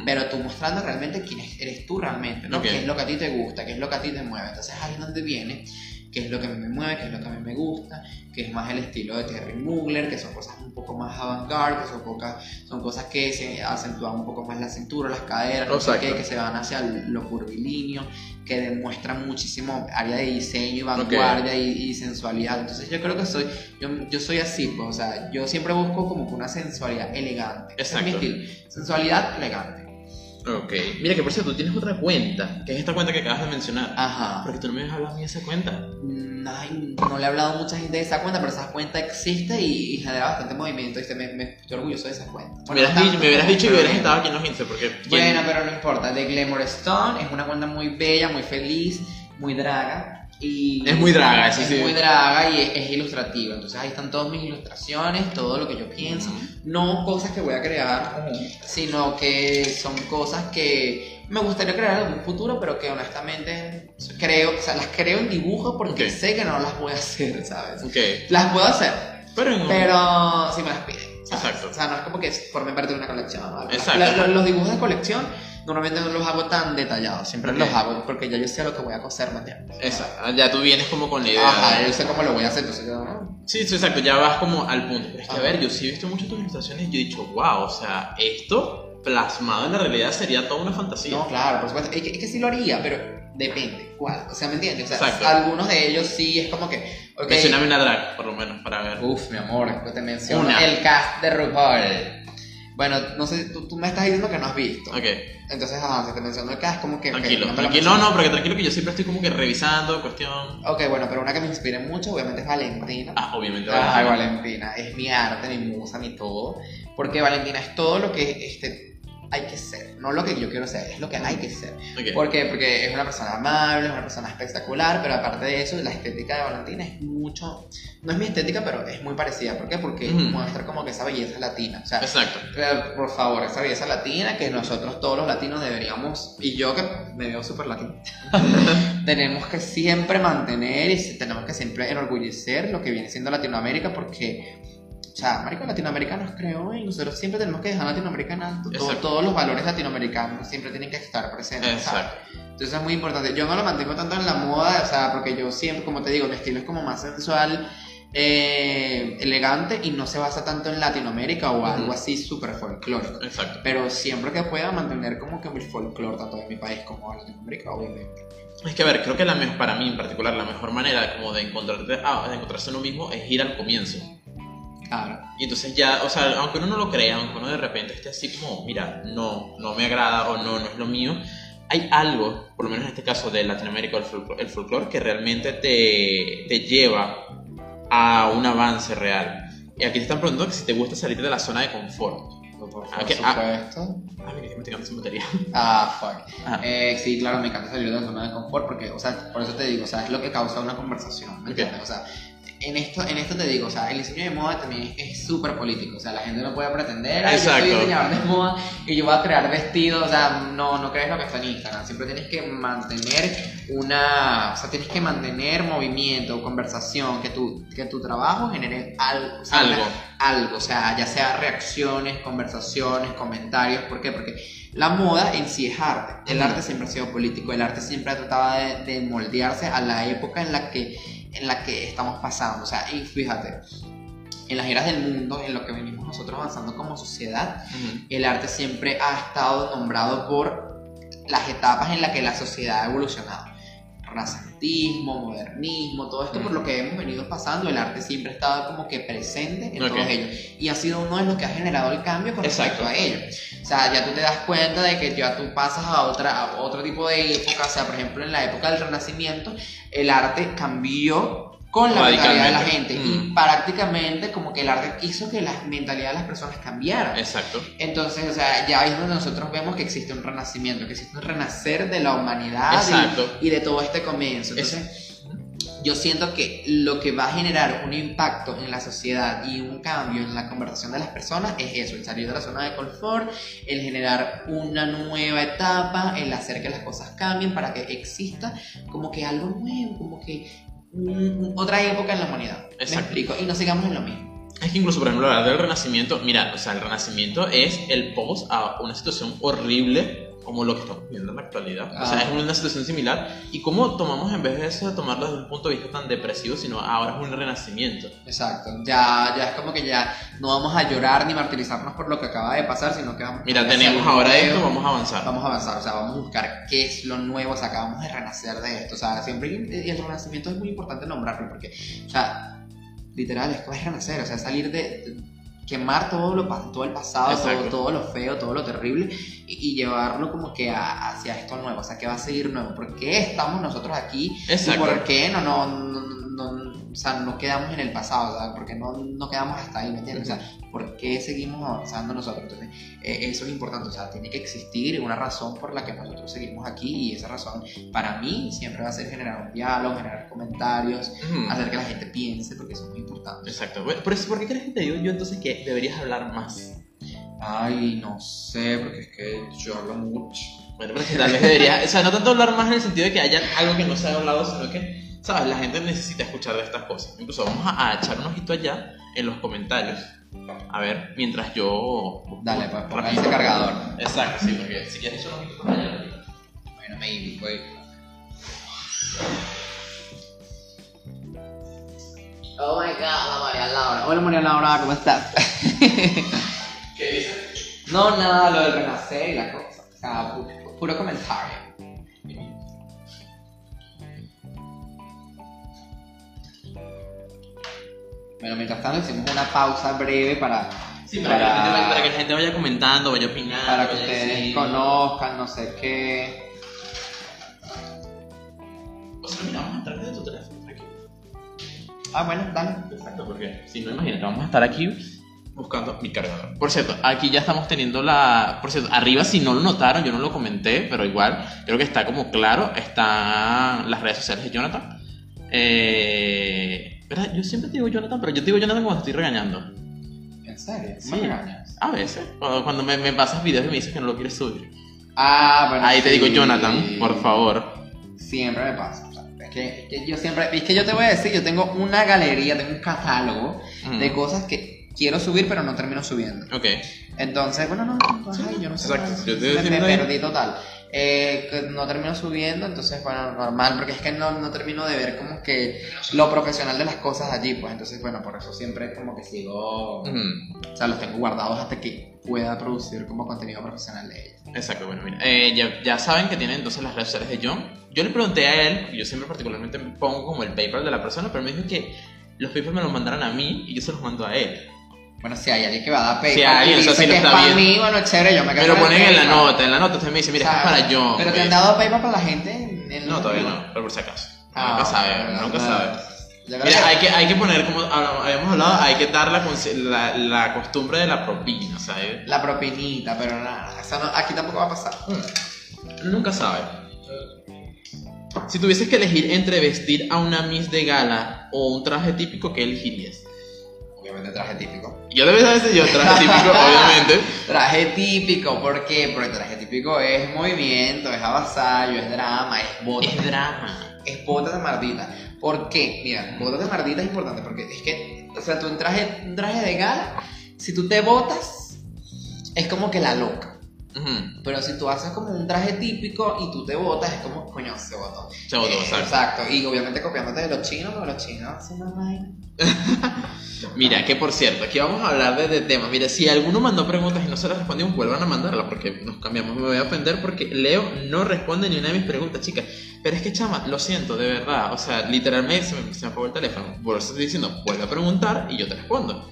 pero tú mostrando realmente quién es- eres tú realmente, ¿no? ¿Qué es lo que a ti te gusta? ¿Qué es lo que a ti te mueve? Entonces ahí es donde viene qué es lo que a mí me mueve, qué es lo que a mí me gusta, que es más el estilo de Terry Mugler, que son cosas un poco más avant-garde, que son, pocas, son cosas que se acentúan un poco más la cintura, las caderas, no sé Exacto. qué, que se van hacia lo curvilíneo, que demuestran muchísimo área de diseño y vanguardia y, y sensualidad. Entonces yo creo que soy, yo, yo soy así, pues, o sea, yo siempre busco como que una sensualidad elegante. Ese es mi Exacto. estilo. Sensualidad elegante. Ok. Mira que por cierto, tú tienes otra cuenta, que es esta cuenta que acabas de mencionar. Ajá. Porque tú no me has hablado a mí de esa cuenta. Mm, ay, no le he hablado a mucha gente de esa cuenta, pero esa cuenta existe y, y genera bastante movimiento. ¿viste? Me, me estoy orgulloso de esa cuenta. Me hubieras dicho, me hubieras dicho y hubieras estado aquí en los 15 porque... ¿quién- Bueno, pero no importa. De Glamour Stone es una cuenta muy bella, muy feliz, muy draga. Y Es muy draga, eso es sí. muy draga y es, es ilustrativa. Entonces ahí están todas mis ilustraciones, todo lo que yo pienso. No cosas que voy a crear, sino que son cosas que me gustaría crear en un futuro, pero que honestamente creo, o sea, las creo en dibujo porque Ok. sé que no las voy a hacer, ¿sabes? Ok. Las puedo hacer, Pero en... pero si me las piden. ¿sabes? Exacto. O sea, no es como que formen parte de una colección. ¿no? Exacto. Los dibujos de colección normalmente no los hago tan detallados, siempre Ok. los hago porque ya yo sé a lo que voy a coser, ¿me entiendes? Exacto. Ya tú vienes como con la idea. Ajá, yo sé cómo lo voy a hacer, entonces yo... ¿no? Sí, sí, exacto, ya vas como al punto. Pero es que, a Ajá. ver, yo sí he visto muchas tus ilustraciones y yo he dicho, wow, o sea, esto plasmado en la realidad sería toda una fantasía. No, claro, por supuesto. Es que, es que sí lo haría, pero depende. ¿Cuál? O sea, ¿me entiendes? O sea, Exacto. algunos de ellos sí es como que. ok, Mencioname una drag, por lo menos, para ver. Uf, mi amor, después te menciono Una. el cast de RuPaul. Bueno, no sé, tú, tú me estás diciendo que no has visto. Ok, Entonces, ajá, si te menciono el cast, como que. tranquilo, no tranquilo. No, no, porque tranquilo que yo siempre estoy como que revisando, cuestión. Ok, bueno, pero una que me inspire mucho, obviamente, es Valentina. Ah, obviamente. Ay, vale. Valentina, es mi arte, mi musa, mi todo. Porque Valentina es todo lo que este, hay que ser. No lo que yo quiero ser, es lo que hay que ser. Ok. ¿Por qué? Porque es una persona amable, es una persona espectacular, pero aparte de eso, la estética de Valentina es mucho. No es mi estética, pero es muy parecida. ¿Por qué? Porque Ujú. muestra como que esa belleza latina. O sea, Exacto. por favor, esa belleza latina que nosotros todos los latinos deberíamos, y yo que me veo súper latino, tenemos que siempre mantener y tenemos que siempre enorgullecer lo que viene siendo Latinoamérica porque, o sea, América Latinoamérica nos creó y nosotros siempre tenemos que dejar en alto. Todo- todos los valores latinoamericanos siempre tienen que estar presentes. ¿sabes? Exacto. Entonces es muy importante. Yo no lo mantengo tanto en la moda, o sea, porque yo siempre, como te digo, mi estilo es como más sensual, eh, elegante y no se basa tanto en Latinoamérica o algo Ujú. así súper folclórico. Exacto. Pero siempre que pueda mantener como que mi folclore, tanto de mi país como de Latinoamérica, obviamente. Es que, a ver, creo que la mejor, para mí en particular, la mejor manera como de, encontrarte, ah, de encontrarse uno mismo es ir al comienzo. Claro. Y entonces ya, o sea, aunque uno no lo crea, aunque uno de repente esté así como, mira, no, no me agrada o no, no es lo mío, hay algo, por lo menos en este caso de Latinoamérica, el folclore, el folclore que realmente te, te lleva a un avance real. Y aquí te están preguntando que si te gusta salir de la zona de confort. Por Ah, ah. supuesto. Ah, mira, me estoy quedando sin batería. Ah, fuck. Ajá. Eh, sí, claro, me encanta salir de la zona de confort porque, o sea, por eso te digo, o sea, es lo que causa una conversación, ¿me Ok. entiendes? O sea, en esto, en esto te digo, o sea, el diseño de moda también es súper político, o sea, la gente no puede pretender, "Ay, yo soy diseñador de moda y yo voy a crear vestidos, o sea, no, no crees lo que está en Instagram, siempre tienes que mantener una, o sea, tienes que mantener movimiento, conversación, que tu, que tu trabajo genere algo, o sea, Algo. o sea, ya sea reacciones, conversaciones, comentarios, ¿por qué? Porque la moda en sí es arte, el arte siempre ha sido político, el arte siempre ha tratado de, de moldearse a la época en la que, en la que estamos pasando, o sea, y fíjate, en las eras del mundo, en lo que venimos nosotros avanzando como sociedad, el arte siempre ha estado nombrado por las etapas en las que la sociedad ha evolucionado. Renacentismo, modernismo, todo esto por lo que hemos venido pasando, el arte siempre ha estado como que presente en todos ellos. Y ha sido uno de los que ha generado el cambio con Exacto. respecto a ello. O sea, ya tú te das cuenta de que ya tú pasas a, otra, a otro tipo de época. O sea, por ejemplo, en la época del Renacimiento, el arte cambió con la mentalidad de la gente. Radicalmente. Y Mm. prácticamente como que el arte hizo que la mentalidad de las personas cambiara. Exacto. Entonces, o sea, ya ahí es donde nosotros vemos que existe un renacimiento, que existe un renacer de la humanidad y- de todo este comienzo. Entonces, yo siento que lo que va a generar un impacto en la sociedad y un cambio en la conversación de las personas es eso, el salir de la zona de confort, el generar una nueva etapa, el hacer que las cosas cambien para que exista como que algo nuevo, como que otra época en la humanidad. ¿Me Exacto. explico? Y no sigamos en lo mismo. Es que incluso, por ejemplo, hablar del renacimiento, mira, o sea, el renacimiento es el post a una situación horrible como lo que estamos viviendo en la actualidad. O sea, Ah. es una situación similar. Y cómo tomamos, en vez de eso, de tomarlo desde un punto de vista tan depresivo, sino ahora es un renacimiento. Exacto. Ya, ya es como que ya no vamos a llorar ni martirizarnos por lo que acaba de pasar, sino que vamos Mira, a tenemos ahora nuevo. esto, vamos a avanzar. Vamos a avanzar, o sea, vamos a buscar qué es lo nuevo, o sea, acabamos de renacer de esto, o sea, siempre, y el renacimiento es muy importante nombrarlo, porque, o sea, literal, es que es renacer, o sea, salir de, de quemar todo, lo, todo el pasado, todo, todo lo feo, todo lo terrible, y, y llevarlo como que a- hacia esto nuevo, o sea, que va a seguir nuevo, ¿por qué estamos nosotros aquí? Exacto. ¿Y por qué no, no, no, no- o sea, no quedamos en el pasado? O sea, ¿por qué no, no quedamos hasta ahí? ¿Me entiendes? O sea, ¿por qué seguimos avanzando nosotros? Entonces, eh, eso es importante. O sea, tiene que existir una razón por la que nosotros seguimos aquí y esa razón, para mí, siempre va a ser generar un diálogo, generar comentarios, Ujú. hacer que la gente piense, porque eso es muy importante. Exacto. Bueno, Por, eso, ¿Por qué crees que te digo yo entonces que deberías hablar más? Ay, no sé, porque es que yo hablo mucho. Bueno, pero que tal vez deberías, o sea, no tanto hablar más en el sentido de que haya algo que no se haya hablado, sino que, ¿sabes? La gente necesita escuchar de estas cosas. Incluso vamos a, a echar un ojito allá en los comentarios. A ver, mientras yo... Dale, pues ponga ese cargador. Exacto, sí, porque si quieres echar un ojito por allá. Bueno, maybe, voy. Oh my god, la María Laura. Hola María Laura, ¿cómo estás? ¿Qué dices? No, nada, lo del renacer y la cosa. O sea, pu- puro comentario. Bueno, mientras tanto hicimos una pausa breve para, Sí, para, Que la gente vaya, para que la gente vaya comentando, vaya opinando. para que vaya ustedes conozcan, no sé qué. O sea, mira, vamos a entrar desde tu teléfono, tranquilo. Ah, bueno, dale. Exacto, porque si no, imagínate, vamos a estar aquí buscando mi cargador. Por cierto, aquí ya estamos teniendo la... Por cierto, arriba si no lo notaron, yo no lo comenté, pero igual, creo que está como claro, están las redes sociales de Jonathan. Eh... ¿Verdad? Yo siempre te digo Jonathan, pero yo te digo Jonathan cuando te estoy regañando. ¿En serio? Sí. ¿Me regañas? A veces, cuando, cuando me, me pasas videos y me dices que no lo quieres subir. Ah, bueno. Ahí te digo Jonathan, por favor. Siempre me pasa. o sea, es, que, es que yo siempre. Es que yo te voy a decir, yo tengo una galería, tengo un catálogo Mm. de cosas que quiero subir, pero no termino subiendo. Ok. Entonces, bueno, no, pues, ay, yo no sé. Exacto, no, yo te me, me perdí total. Eh, que no termino subiendo, entonces, bueno, normal, porque es que no, no termino de ver como que lo profesional de las cosas allí, pues entonces, bueno, por eso siempre como que sigo, o sea, los tengo guardados hasta que pueda producir como contenido profesional de ellos. Exacto, bueno, mira, eh, ya, ya saben que tienen entonces las redes sociales de John. Yo le pregunté a él, yo siempre particularmente me pongo como el PayPal de la persona, pero me dijo que los PayPal me los mandaran a mí y yo se los mando a él. Bueno, si hay alguien que va a dar PayPal Si hay alguien, y o sea, dice si lo está para viendo. mí, bueno, chévere, yo me quedo con el ponen en la PayPal. nota, en la nota usted me dice, mira, O sea, es para John. Pero te han dado PayPal para la gente en en No, los todavía no, pero por si acaso. Ah, nunca sabe, bueno, nunca sabe. Yo creo Mira, que- hay que, hay que poner, como habla- habíamos hablado, hay que dar la, conse- la, la costumbre de la propina, ¿sabes? La propinita, pero nada, eso no- aquí tampoco va a pasar. Uno nunca sabe. Si tuvieses que elegir entre vestir a una Miss de gala o un traje típico, ¿qué elegirías? Obviamente traje típico. Yo debes a veces yo traje típico, obviamente. Traje típico, ¿por qué? Porque traje típico es movimiento, es avasallo, es drama, es botas. Es drama. Es botas de mardita. ¿Por qué? Mira, botas de mardita es importante porque es que, o sea, tú en traje, un traje de gala, si tú te botas, es como que la loca. Pero si tú haces como un traje típico y tú te botas, es como, coño, se botó. Se botó, Eh, exacto. exacto. Y obviamente copiándote de los chinos, porque los chinos hacen una vaina. Mira, que por cierto, aquí vamos a hablar de, de temas. Mira, si alguno mandó preguntas y no se las respondimos, vuelvan a mandarla porque nos cambiamos. Me voy a ofender porque Leo no responde ni una de mis preguntas, chicas. Pero es que, chama, lo siento, de verdad. O sea, literalmente se me, se me apagó el teléfono. Por eso estoy diciendo, vuelve a preguntar y yo te respondo.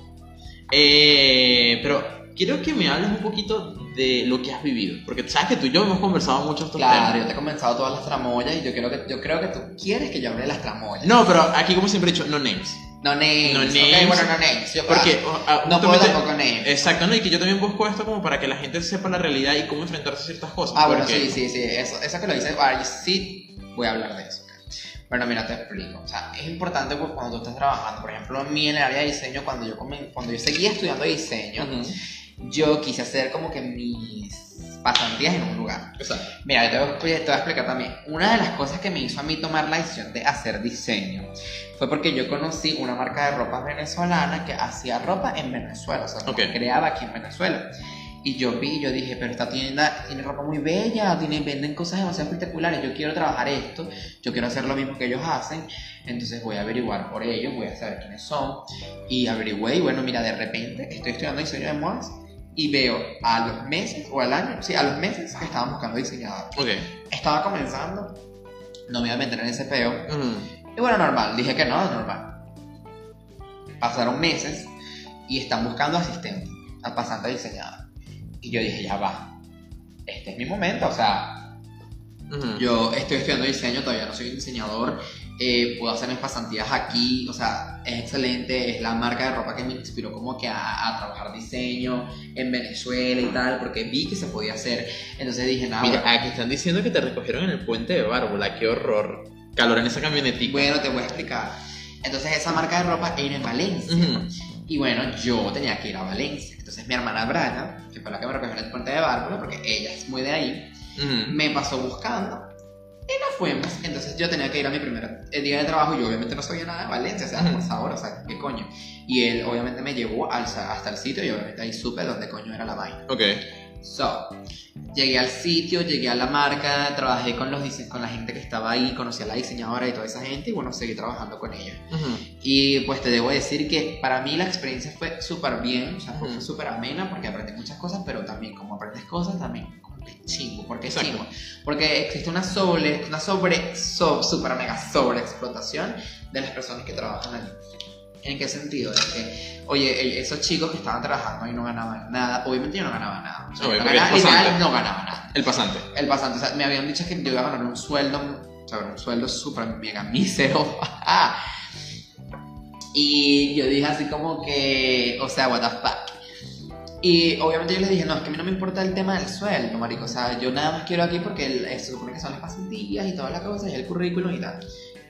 Eh, pero quiero que me hables un poquito de lo que has vivido. Porque sabes que tú y yo hemos conversado mucho estos Claro, yo temas. te he comenzado todas las tramoyas y yo creo que, yo creo que tú quieres que yo hable de las tramoyas. No, pero aquí, como siempre he dicho, no names. No names. No names. bueno, no names. Yo- Porque o- no puedo tampoco names. Exacto, ¿no? Y que yo también busco esto como para que la gente sepa la realidad y cómo enfrentarse a ciertas cosas. Ah, bueno, porque- sí, sí, sí. Eso, eso que lo dices, ah, sí, voy a hablar de eso. Bueno, mira, te explico. O sea, es importante pues, cuando tú estás trabajando. Por ejemplo, a mí en el área de diseño, cuando yo, cuando yo seguía estudiando diseño, Ujú. Yo quise hacer como que mis pasantías en un lugar. Exacto. Mira, te voy, a- te voy a explicar también. Una de las cosas que me hizo a mí tomar la decisión de hacer diseño fue porque yo conocí una marca de ropa venezolana que hacía ropa en Venezuela, o sea, Ok. que creaba aquí en Venezuela. Y yo vi, yo dije, pero esta tienda tiene ropa muy bella, tiene, venden cosas demasiado espectaculares, yo quiero trabajar esto, yo quiero hacer lo mismo que ellos hacen, entonces voy a averiguar por ellos, voy a saber quiénes son. Y averigüé y bueno, mira, de repente estoy estudiando diseño de modas y veo a los meses o al año, sí, a los meses que estaban buscando diseñador. Ok. Estaba comenzando, no me iba a meter en ese peo. Y bueno, normal, dije que no, es normal. Pasaron meses y están buscando asistente, al pasante diseñador. Y yo dije, ya va, este es mi momento, o sea, yo estoy estudiando diseño, todavía no soy diseñador, eh, puedo hacer mis pasantías aquí, o sea, es excelente, es la marca de ropa que me inspiró como que a, a trabajar diseño en Venezuela y tal, porque vi que se podía hacer. Entonces dije, nada, Mira, bueno, aquí están diciendo que te recogieron en el puente de Bárbula. Qué horror. Calor en esa camionetica. bueno, te voy a explicar. Entonces esa marca de ropa era en Valencia. Ujú. Y bueno, yo tenía que ir a Valencia. Entonces mi hermana Brian, que fue la que me recogió en el puente de Bárbara, porque ella es muy de ahí, Ujú. me pasó buscando. Y nos fuimos. Entonces yo tenía que ir a mi primer día de trabajo yo obviamente no sabía nada de Valencia, o sea, por favor, o sea, ¿qué coño? Y él obviamente me llevó al- hasta el sitio y obviamente ahí supe dónde coño era la vaina. Ok. So, llegué al sitio, llegué a la marca, trabajé con, los, con la gente que estaba ahí, conocí a la diseñadora y toda esa gente y bueno, seguí trabajando con ella. Ujú. Y pues te debo decir que para mí la experiencia fue súper bien, o sea, fue Ujú. súper amena porque aprendí muchas cosas, pero también como aprendes cosas, también chingo, porque es chingo. Porque existe una sobre, una sobre, so- super mega sobreexplotación de las personas que trabajan allí. ¿En qué sentido? Es que, oye, esos chicos que estaban trabajando ahí no ganaban nada, obviamente yo no ganaba nada. O sea, Obvio, no, ganaba, literal, no ganaba nada. El pasante. El pasante, o sea, me habían dicho que yo iba a ganar un sueldo, o sea, un sueldo súper mega mísero. y yo dije así como que, o sea, what the fuck. Y obviamente yo les dije, no, es que a mí no me importa el tema del sueldo, marico. O sea, yo nada más quiero aquí porque el- se supone que son las pasantías y todas las cosas y el currículum y tal.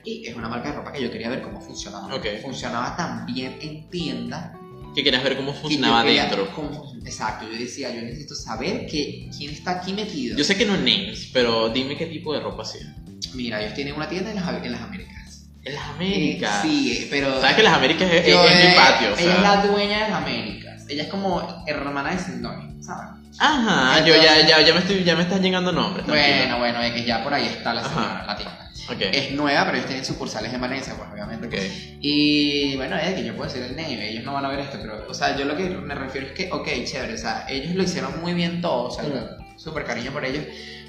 Y es una marca de ropa que yo quería ver cómo funcionaba. Ok. Funcionaba tan bien en tienda Que querías ver cómo que funcionaba quería- dentro. cómo- exacto, yo decía, yo necesito saber que, quién está aquí metido. Yo sé que no names, pero dime qué tipo de ropa hacía. Mira, ellos tienen una tienda en las, en las Américas. En las Américas. Sí, pero. Sabes que las Américas es, es- yo, es mi eh, patio, o Ella es sea. la dueña de las Américas. Ella es como hermana de Sindoni, ¿sabes? Ajá, yo ya, ya, ya me estoy, ya me están llegando nombres. Bueno, bueno, es que ya por ahí está la señora, la tienda. Ok. Es nueva, pero ellos tienen sucursales en Valencia, pues obviamente. Ok. Y bueno, es que yo puedo decir el name, ellos no van a ver esto, pero, o sea, yo lo que me refiero es que, ok, chévere, o sea, ellos lo hicieron muy bien todo, o sea, Mm. súper cariño por ellos,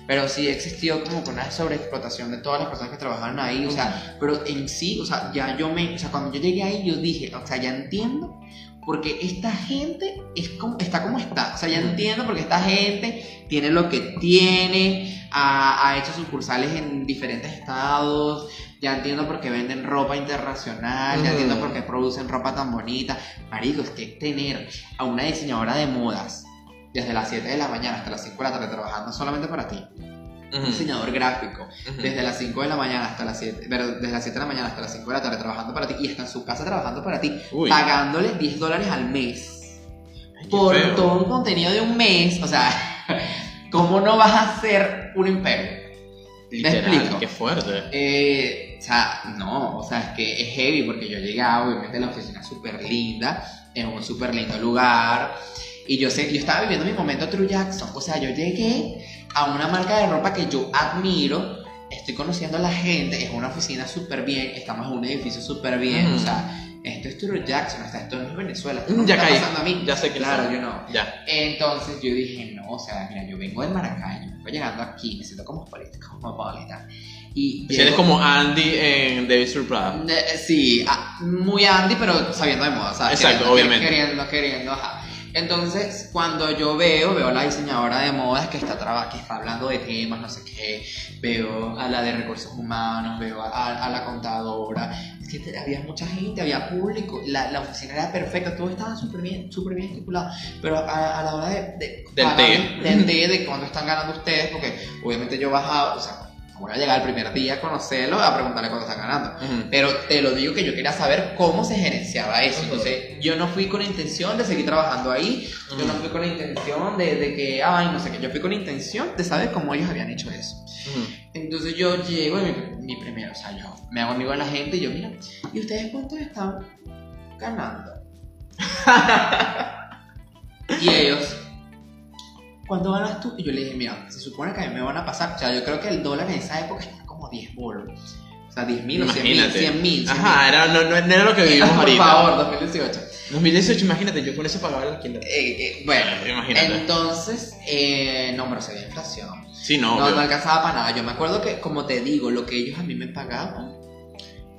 pero sí existió como una sobreexplotación de todas las personas que trabajaban ahí, o sea, pero en sí, o sea, ya yo me, o sea, cuando yo llegué ahí, yo dije, o sea, ya entiendo porque esta gente es como, está como está. O sea, ya entiendo porque esta gente tiene lo que tiene, ha, ha hecho sucursales en diferentes estados, ya entiendo por qué venden ropa internacional, ya entiendo por qué producen ropa tan bonita. Marico, es que tener a una diseñadora de modas desde las 7 de la mañana hasta las 5 de la tarde trabajando solamente para ti, un Ujú. diseñador gráfico, Ujú. desde las 5 de la mañana hasta las 7, pero desde las 7 de la mañana hasta las 5 de la tarde trabajando para ti y está en su casa trabajando para ti, Uy. pagándole 10 dólares al mes Ay, por feo. todo un contenido de un mes. O sea, ¿cómo no vas a hacer un imperio? Literal, explico. Qué fuerte. Eh, o sea, no, o sea, es que es heavy porque yo llegaba, obviamente la oficina súper linda, es un súper lindo lugar. Y yo sé, yo estaba viviendo mi momento True Jackson. O sea, yo llegué a una marca de ropa que yo admiro, estoy conociendo a la gente, es una oficina súper bien, estamos en un edificio súper bien. Ujú. O sea, esto es True Jackson, o sea, esto no es Venezuela. Esto Mm, no ya está caí. pasando a mí. Ya sé que Claro, yo no. Ya. Entonces yo dije, no, o sea, mira, yo vengo de Maracay, yo vengo llegando aquí, me siento como política, cosmopolita. Y Si eres como Andy en David Surprise. Eh, Sí, ah, muy Andy, pero sabiendo de moda, ¿sabes? Exacto, Queriendo- obviamente. Queriendo, queriendo, ajá. Entonces, cuando yo veo, veo a la diseñadora de modas que está, traba- que está hablando de temas, no sé qué, veo a la de recursos humanos, veo a, a la contadora, es que había mucha gente, había público, la, la oficina era perfecta, todo estaba súper bien, súper bien estipulado, pero a, a la hora de, de Del pagar- té. del té, de cuánto están ganando ustedes, porque obviamente yo bajaba, o sea, voy a llegar el primer día a conocerlo, a preguntarle cuánto están ganando. Ujú. Pero te lo digo que yo quería saber cómo se gerenciaba eso. Entonces, yo no fui con la intención de seguir trabajando ahí. Yo no fui con la intención de, de que, ay, no sé qué. Yo fui con la intención de saber cómo ellos habían hecho eso. Entonces yo llego y mi, mi primero, o sea, yo me hago amigo de la gente y yo, mira, ¿y ustedes cuánto están ganando? y ellos, ¿cuánto ganas tú? Y yo le dije, mira, se supone que a mí me van a pasar, o sea, yo creo que el dólar en esa época está como 10 bolos. O sea, 10 mil o 100 mil, Imagínate. 100 mil. Ajá, era, no, no, era lo que vivimos Por ahorita. favor, 2018. 2018, imagínate, yo con eso pagaba el alquiler. Eh, eh, bueno, Imagínate. entonces, eh, no, pero se veía inflación. Sí, no, No, no alcanzaba para nada. Yo me acuerdo que, como te digo, lo que ellos a mí me pagaban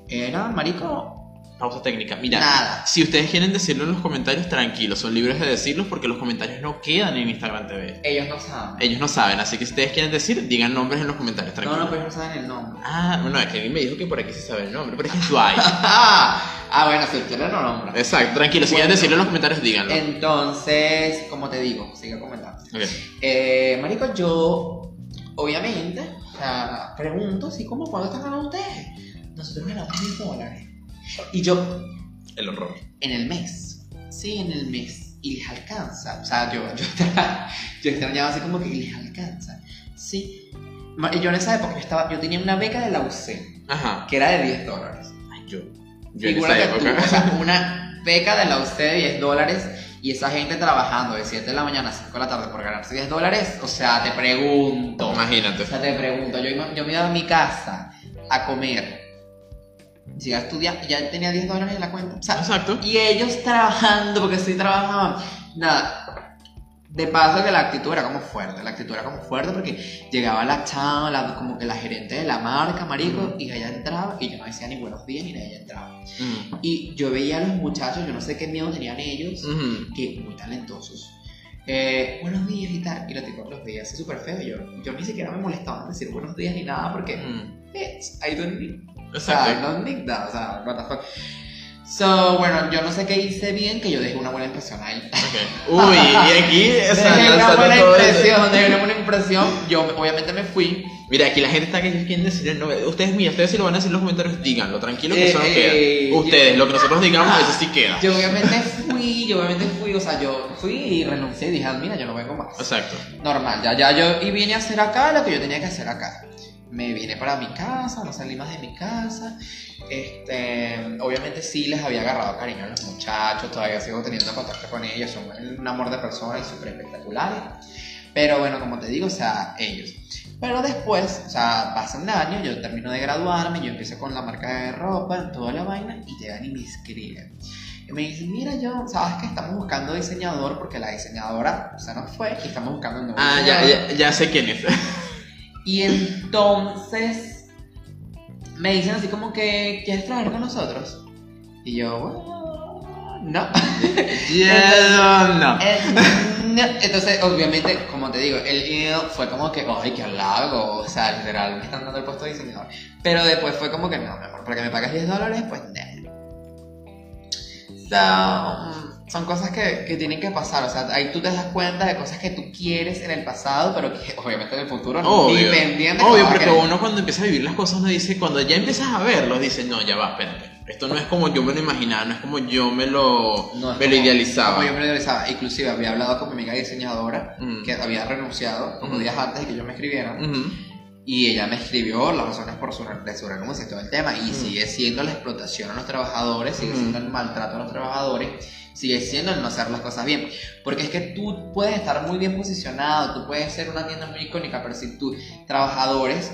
era, marico, Pausa técnica. Mira, Nada. si ustedes quieren decirlo en los comentarios, tranquilos, son libres de decirlos porque los comentarios no quedan en Instagram TV. ellos no saben. Ellos no saben, así que si ustedes quieren decir, digan nombres en los comentarios, no, tranquilos. no, pues no saben el nombre. Ah, bueno, es que alguien me dijo que por aquí se sabe el nombre, pero es que es Dwight. ah, bueno, si ustedes no nombran. Exacto, tranquilo, si quieren decirlo en los comentarios, díganlo. Entonces, como te digo, sigue comentando. Ok. Eh, marico, yo, obviamente, o sea, pregunto así como, ¿cuánto están ganando ustedes? Nosotros ganamos mil dólares. Y yo, El horror. en el mes. Sí, en el mes. Y les alcanza. O sea, yo, yo, yo extrañaba así como que les alcanza. Sí. Yo en esa época yo, estaba, yo tenía una beca de la UC, Ajá. que era de 10 dólares. Ay, yo. Yo en esa que tú, época. o sea, una beca de la UC de 10 dólares y esa gente trabajando de 7 de la mañana a 5 de la tarde por ganarse 10 dólares. O sea, te pregunto. Imagínate. O sea, te pregunto, yo, yo me iba a mi casa a comer, llegué a estudiar y ya tenía 10 dólares en la cuenta. O sea, Exacto. y ellos trabajando, porque sí trabajaban. Nada. De paso que la actitud era como fuerte, la actitud era como fuerte porque llegaba la chava, la- como que la gerente de la marca, marico, y ella entraba y yo no decía ni buenos días ni nada, ella entraba. Mm. Y yo veía a los muchachos, yo no sé qué miedo tenían ellos, Ujú. que muy talentosos. Eh, buenos días y tal, y los tipos los veía así súper feo. Yo, yo ni siquiera me molestaba en decir buenos días ni nada porque, Mm. bitch, I don't need o sea, Exacto. no need that, o sea, what the fuck. So, bueno, yo no sé qué hice bien, que yo dejé una buena impresión ahí. Ok. Uy, y aquí, o sea, dejé una buena impresión, dejé una buena impresión. Yo obviamente me fui. Mira, aquí la gente está que quieren decir el nombre. Ustedes, mira, ustedes si lo van a decir en los comentarios, díganlo, tranquilo que Eh, eso no eh, queda. Ustedes, yo- lo que nosotros digamos, Ah, eso sí queda. Yo obviamente fui, yo obviamente fui, o sea, yo fui y renuncié y dije, "Ah, mira, yo no vengo más. Exacto. Normal, ya, ya yo y vine a hacer acá lo que yo tenía que hacer acá. Me vine para mi casa, no salí más de mi casa. Este, obviamente sí les había agarrado cariño a los muchachos, todavía sigo teniendo contacto con ellos, son un amor de personas y súper espectaculares. Pero bueno, como te digo, o sea, ellos. Pero después, o sea, pasan años, yo termino de graduarme, yo empiezo con la marca de ropa, toda la vaina, y llegan y me escriben. Y me dicen, mira, yo, sabes que estamos buscando diseñador porque la diseñadora se nos fue y estamos buscando un nuevo Ah, ya, diseñador. ya, ya sé quién es. Y entonces me dicen así como que, ¿quieres trabajar con nosotros? Y yo, "Bueno, no. Ya, no. No. Entonces, obviamente, como te digo, el email fue como que, ay, qué halago, o sea, literal, me están dando el puesto de diseñador. Pero después fue como que, no, mi amor, porque me pagas 10 dólares, pues, no. So, son cosas que, que tienen que pasar, o sea, ahí tú te das cuenta de cosas que tú quieres en el pasado, pero que obviamente en el futuro no. Obvio. Que Obvio, porque uno cuando empieza a vivir las cosas, uno dice, cuando ya empiezas a verlo, dice, no, ya va, espérate. Esto no es como yo me lo imaginaba, no es como yo me lo, No, me lo idealizaba. como yo me lo idealizaba. Inclusive había hablado con mi amiga diseñadora Mm. que había renunciado unos Mm. días antes de que yo me escribiera. Y ella me escribió las razones por su, de su renuncia todo el tema. Y Mm. sigue siendo la explotación a los trabajadores, sigue siendo el maltrato a los trabajadores, sigue siendo el no hacer las cosas bien. Porque es que tú puedes estar muy bien posicionado, tú puedes ser una tienda muy icónica, pero si tus trabajadores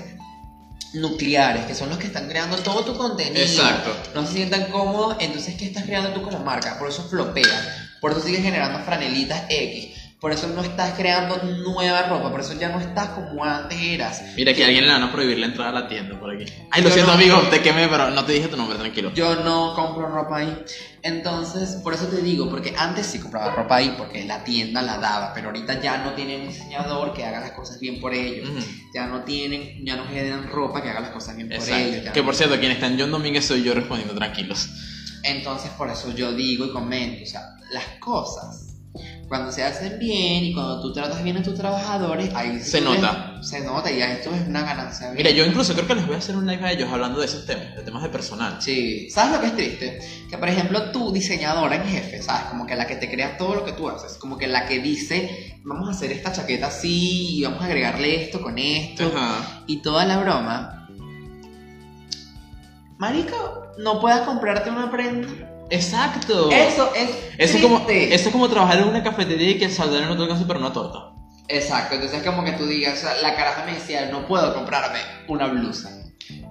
nucleares, que son los que están creando todo tu contenido, Exacto. no se sientan cómodos, entonces ¿qué estás creando tú como marca? Por eso flopea, por eso sigues generando franelitas X, por eso no estás creando nueva ropa, por eso ya no estás como antes eras. Mira, que alguien le van a prohibir la entrada a la tienda por aquí. Ay, lo siento, no- amigo, te quemé, pero no te dije tu nombre, tranquilo. Yo no compro ropa ahí. Entonces, por eso te digo, porque antes sí compraba ropa ahí porque la tienda la daba, pero ahorita ya no tienen un diseñador que haga las cosas bien por ellos. Ya no tienen, ya no generan ropa que haga las cosas bien por ellos. Que no- por cierto, quien está en John Domínguez soy yo respondiendo tranquilos. Entonces, por eso yo digo y comento, o sea, las cosas cuando se hacen bien y cuando tú tratas bien a tus trabajadores, ahí Se nota. se nota y esto es una ganancia. Mira, yo incluso creo que les voy a hacer un live a ellos hablando de esos temas, de temas de personal. Sí, ¿sabes lo que es triste? Que por ejemplo tú, diseñadora en jefe, ¿sabes? Como que la que te crea todo lo que tú haces, como que la que dice, vamos a hacer esta chaqueta así, y vamos a agregarle esto con esto, Ajá. y toda la broma. Marico, no puedas comprarte una prenda. Exacto. Eso es Eso es, como, eso es como trabajar en una cafetería y que el salario no te alcance para una torta. Exacto, entonces es como que tú digas, la caraja me decía, no puedo comprarme una blusa.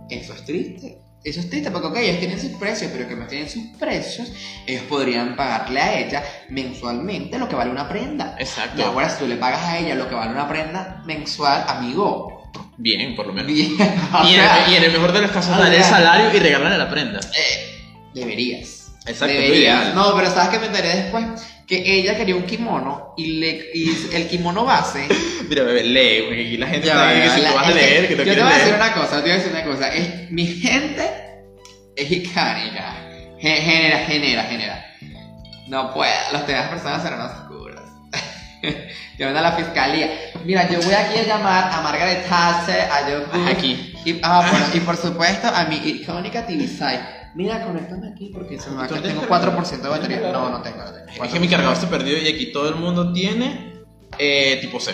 Eso es triste. Eso es triste porque, ok, ellos tienen sus precios, pero que no tienen sus precios, ellos podrían pagarle a ella mensualmente lo que vale una prenda. Exacto. Y ahora si tú le pagas a ella lo que vale una prenda mensual, amigo. Bien, por lo menos. bien, Y en, el, y en el mejor de los casos, darle el salario y regalarle la prenda. eh, deberías. Exacto, Deberías. ideal. No, pero sabes que me enteré después que ella quería un kimono y, le, y el kimono base Mira, bebé, lee, porque aquí la gente Ya ahí que si va, tú la- vas a es que leer, que Yo te voy a decir leer. una cosa, te voy a decir una cosa. Es, mi gente es icónica. Ge- Genera, genera, genera. No puedo, los temas personas serán oscuros. van a la fiscalía. Mira, yo voy aquí a llamar a Margaret Thatcher, a Joe Bush, aquí. Y, ah, bueno, y por supuesto a mi icónica TV site. Mira, conéctame aquí porque se me va a ¿Tú quedar. tienes Tengo cargador? 4% de batería. ¿Tienes No, no tengo. No tengo. Es que mi cargador se perdió y aquí todo el mundo tiene eh, tipo C.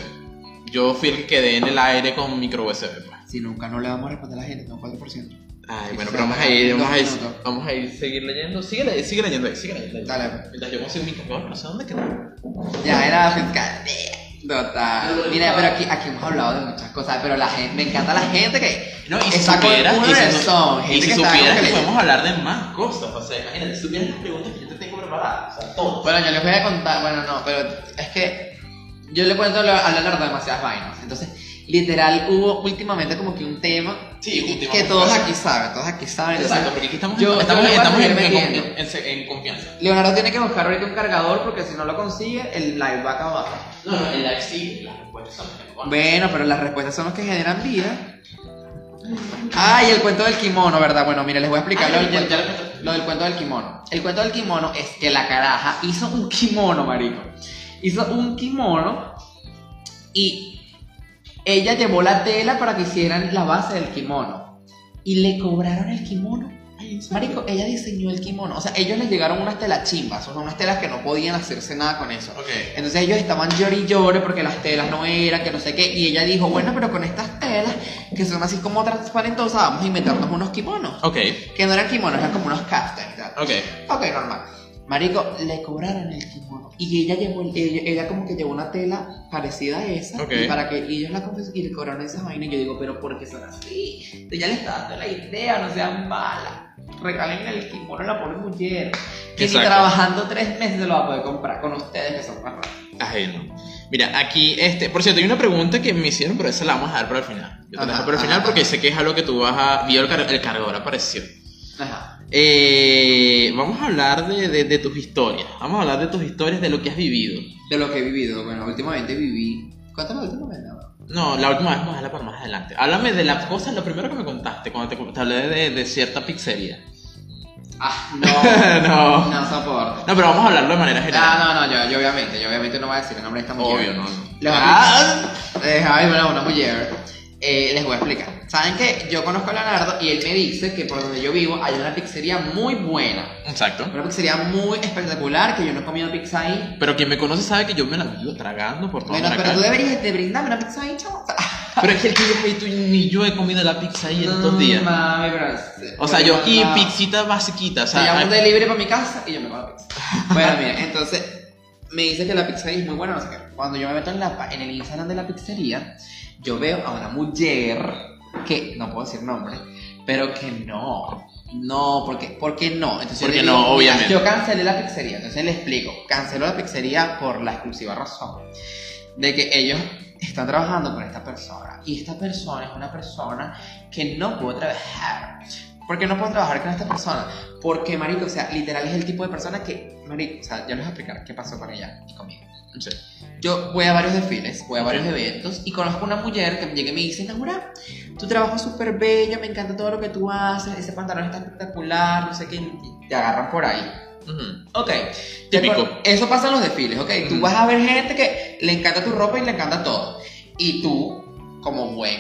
Yo fui el que quedé en el aire con micro USB. Pues. Si nunca no le vamos a responder a la gente, tengo 4%. Ay, bueno, pero vamos va a ir, vamos a ir, vamos a ir, seguir leyendo. Sigue, le- sigue leyendo ahí, sigue leyendo ahí. Dale. Mientras yo consigo mi cargador, no sé dónde quedó. Ya era la fiscalía. Total. Mira, pero aquí, aquí hemos hablado de muchas cosas, pero la gente, me encanta la gente que No, y si está con supieras, una y si, razón, y si que supieras que podemos hablar de más cosas, o sea, imagínate, si supieras las preguntas que yo te tengo preparadas, o sea, todo. Bueno, yo les voy a contar, bueno, no, pero es que yo le cuento a Leonardo demasiadas vainas. Entonces, literal, hubo últimamente como que un tema Sí, que todos aquí saben, todos aquí saben. Exacto, porque aquí estamos, yo- yo estamos, a estamos en, en- en- en confianza. Leonardo tiene que buscar ahorita un cargador porque si no lo consigue, el live va a acabar. No, no, el live sí, las respuestas son las que. Bueno, pero las respuestas son los que generan vida. Ah, y el cuento del kimono, ¿verdad? Bueno, mire, les voy a explicar lo, del ya- cuento, ya lo lo del cuento del kimono. El cuento del kimono es que la caraja hizo un kimono, marico. Hizo un kimono y ella llevó la tela para que hicieran la base del kimono. Y le cobraron el kimono. Marico, ella diseñó el kimono. O sea, ellos les llegaron unas telas chimbas, o sea, unas telas que no podían hacerse nada con eso. Ok. Entonces ellos estaban llori y llore porque las telas no eran, que no sé qué. Y ella dijo, bueno, pero con estas telas, que son así como transparentosas, vamos a inventarnos unos kimonos. Ok, Que no eran kimonos, eran como unos caftans. ¿verdad? ok. Ok, normal. Marico, le cobraron el kimono. Y ella llevó, el- ella, ella como que llevó una tela parecida a esa. Y para que ellos la confes- y le cobraron esa vaina. Y yo digo, pero ¿por qué son así? Ella le está dando la idea, no sean malas. Regalen el kimono a la pobre mujer. Que ni Exacto. trabajando tres meses se lo va a poder comprar con ustedes que son más raros. Ay, no. Mira, aquí, este, por cierto, hay una pregunta que me hicieron, pero esa la vamos a dar para el final. Yo te la dejo para el final porque sé que es algo que tú vas a. Vio el, car- el cargador apareció. Ajá. Eh, vamos a hablar de, de- de tus historias. Vamos a hablar de tus historias, de lo que has vivido. De lo que he vivido, bueno, últimamente viví. Cuéntame últimamente, ¿no? No, la última vez vamos a dejarla para más adelante. Háblame de la cosa, lo primero que me contaste, cuando te, te hablé de, de cierta pizzería. Ah, no. no. no soporto. No, pero vamos a hablarlo de manera general. Ah, no, no, yo, yo obviamente, yo obviamente no voy a decir el nombre de esta mujer. Obvio, no. Los Ah, Eh, ay, bueno, una mujer. Eh, les voy a explicar. Saben que yo conozco a Leonardo y él me dice que por donde yo vivo hay una pizzería muy buena. Exacto. Una pizzería muy espectacular que yo no he comido pizza ahí. Pero quien me conoce sabe que yo me la vivo tragando por toda Bueno, pero Maracay. tú deberías de brindarme una pizza ahí, chavo. Pero es que el que yo tú ni yo he comido la pizza ahí en dos días. Mami, pero- O sea, yo aquí No. pixita basiquita, o sea, un delivery para mi casa y yo me como la pizza. bueno, mira, entonces me dice que la pizza ahí es muy buena, no sé qué. Cuando yo me meto en, la, pa- en el Instagram de la pizzería, yo veo a una mujer que, no puedo decir nombre, pero que no. No, porque, ¿por qué no? Entonces yo Porque no, digo, mira, obviamente. Yo cancelé la pizzería, entonces le explico. Canceló la pizzería por la exclusiva razón de que ellos están trabajando con esta persona. Y esta persona es una persona que no puedo trabajar. ¿Por qué no puedo trabajar con esta persona? Porque, marico, o sea, literal es el tipo de persona que, marico, o sea, ya les voy a explicar qué pasó con ella y conmigo. sí. Yo voy a varios desfiles, voy a varios eventos y conozco una mujer que me llega y me dice, Naura, tu trabajo es súper bello, me encanta todo lo que tú haces, ese pantalón está espectacular, no sé qué, y te agarran por ahí. Ok. Típico. Eso pasa en los desfiles, ok. Tú vas a ver gente que le encanta tu ropa y le encanta todo. Y tú, como buen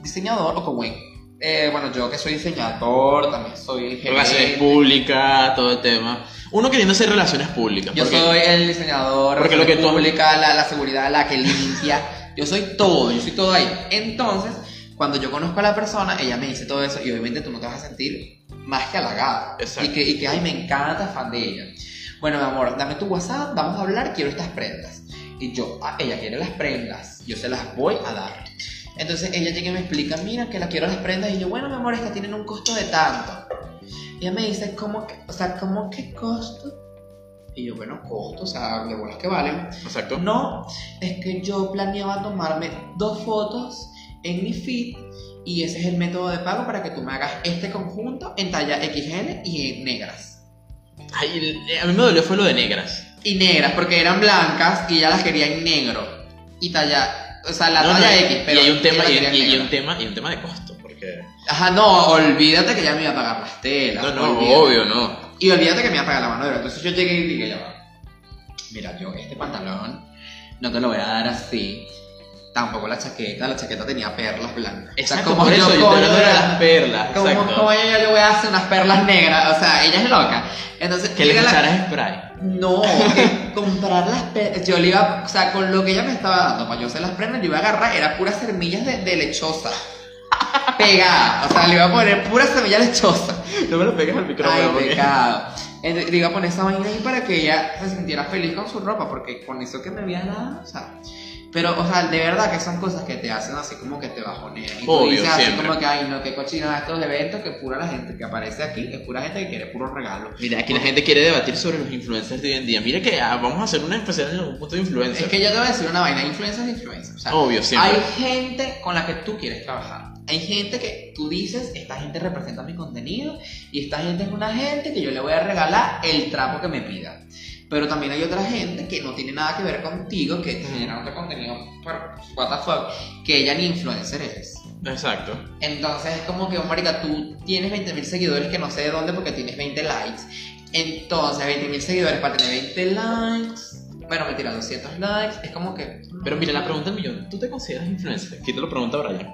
diseñador o como buen. Eh, bueno, yo que soy diseñador, también soy Relaciones gerente. públicas, todo el tema. Uno queriendo hacer relaciones públicas. Yo porque- soy el diseñador, porque lo que tú- pública, la, la seguridad, la que limpia. Yo soy todo, yo soy todo ahí. Entonces, cuando yo conozco a la persona, ella me dice todo eso y obviamente tú no te vas a sentir más que halagada. Exacto. Y que, y que, ay, me encanta, fan de ella. Bueno, mi amor, dame tu WhatsApp, vamos a hablar, quiero estas prendas. Y yo, ah, ella quiere las prendas, yo se las voy a dar. Entonces ella llega y me explica, mira que la quiero las prendas. Y yo, bueno, mi amor, estas tienen un costo de tanto. Y ella me dice, ¿cómo que, o sea, ¿cómo que costo? Y yo, bueno, costo, o sea, de bolas que valen. Exacto. No, es que yo planeaba tomarme dos fotos en mi feed y ese es el método de pago para que tú me hagas este conjunto en talla XL y en negras. Ay, a mí me dolió fue lo de negras. Y negras, porque eran blancas y ella las quería en negro. Y talla, o sea, la No, no, talla y- X, pero y hay un tema y, y- y un tema y un tema de costo porque Ajá, no, olvídate que ya me iba a pagar las telas. no no olvídate. obvio no Y olvídate que me iba a pagar la mano de obra. Entonces yo llegué y dije, ya va. Mira, yo este pantalón no te lo voy a dar así. Tampoco la chaqueta, la chaqueta tenía perlas blancas. exacto por eso yo te de de- las perlas Como, como yo, yo le voy a hacer unas perlas negras, o sea, ella es loca. Entonces, que le llega la- spray No, que comprar las perlas. Yo le iba, o sea, con lo que ella me estaba dando para yo hacer las prendas, yo iba a agarrar, era puras semillas de, de lechosa. Pegada, o sea, le iba a poner pura semilla lechosa. no me lo pegues al micrófono Ay, porque- pecado. Entonces, le iba a poner esa vaina ahí para que ella se sintiera feliz con su ropa, porque con eso que me había dado, o sea. Pero, o sea, de verdad que son cosas que te hacen así como que te bajonean. Y tú Obvio, dices así siempre. como que, ay, no, qué cochina estos eventos, que pura la gente que aparece aquí, es pura gente que quiere puros regalos. Mira, aquí la gente quiere debatir sobre los influencers de hoy en día. Mira que ah, vamos a hacer una especial en algún punto de influencer. Es que yo te voy a decir una vaina, influencers de influencers. O sea, Obvio, siempre. hay gente con la que tú quieres trabajar. Hay gente que tú dices, esta gente representa mi contenido y esta gente es una gente que yo le voy a regalar el trapo que me pida. Pero también hay otra gente que no tiene nada que ver contigo, que genera otro contenido, pero what the fuck, que ella ni influencer es. Exacto. Entonces es como que, oh, marica, tú tienes 20.000 seguidores que no sé de dónde porque tienes 20 likes. Entonces, 20.000 seguidores para tener 20 likes. Bueno, mentira, 200 likes. Es como que. Pero mira, la pregunta del millón, ¿tú te consideras influencer? Aquí te lo pregunta Brian.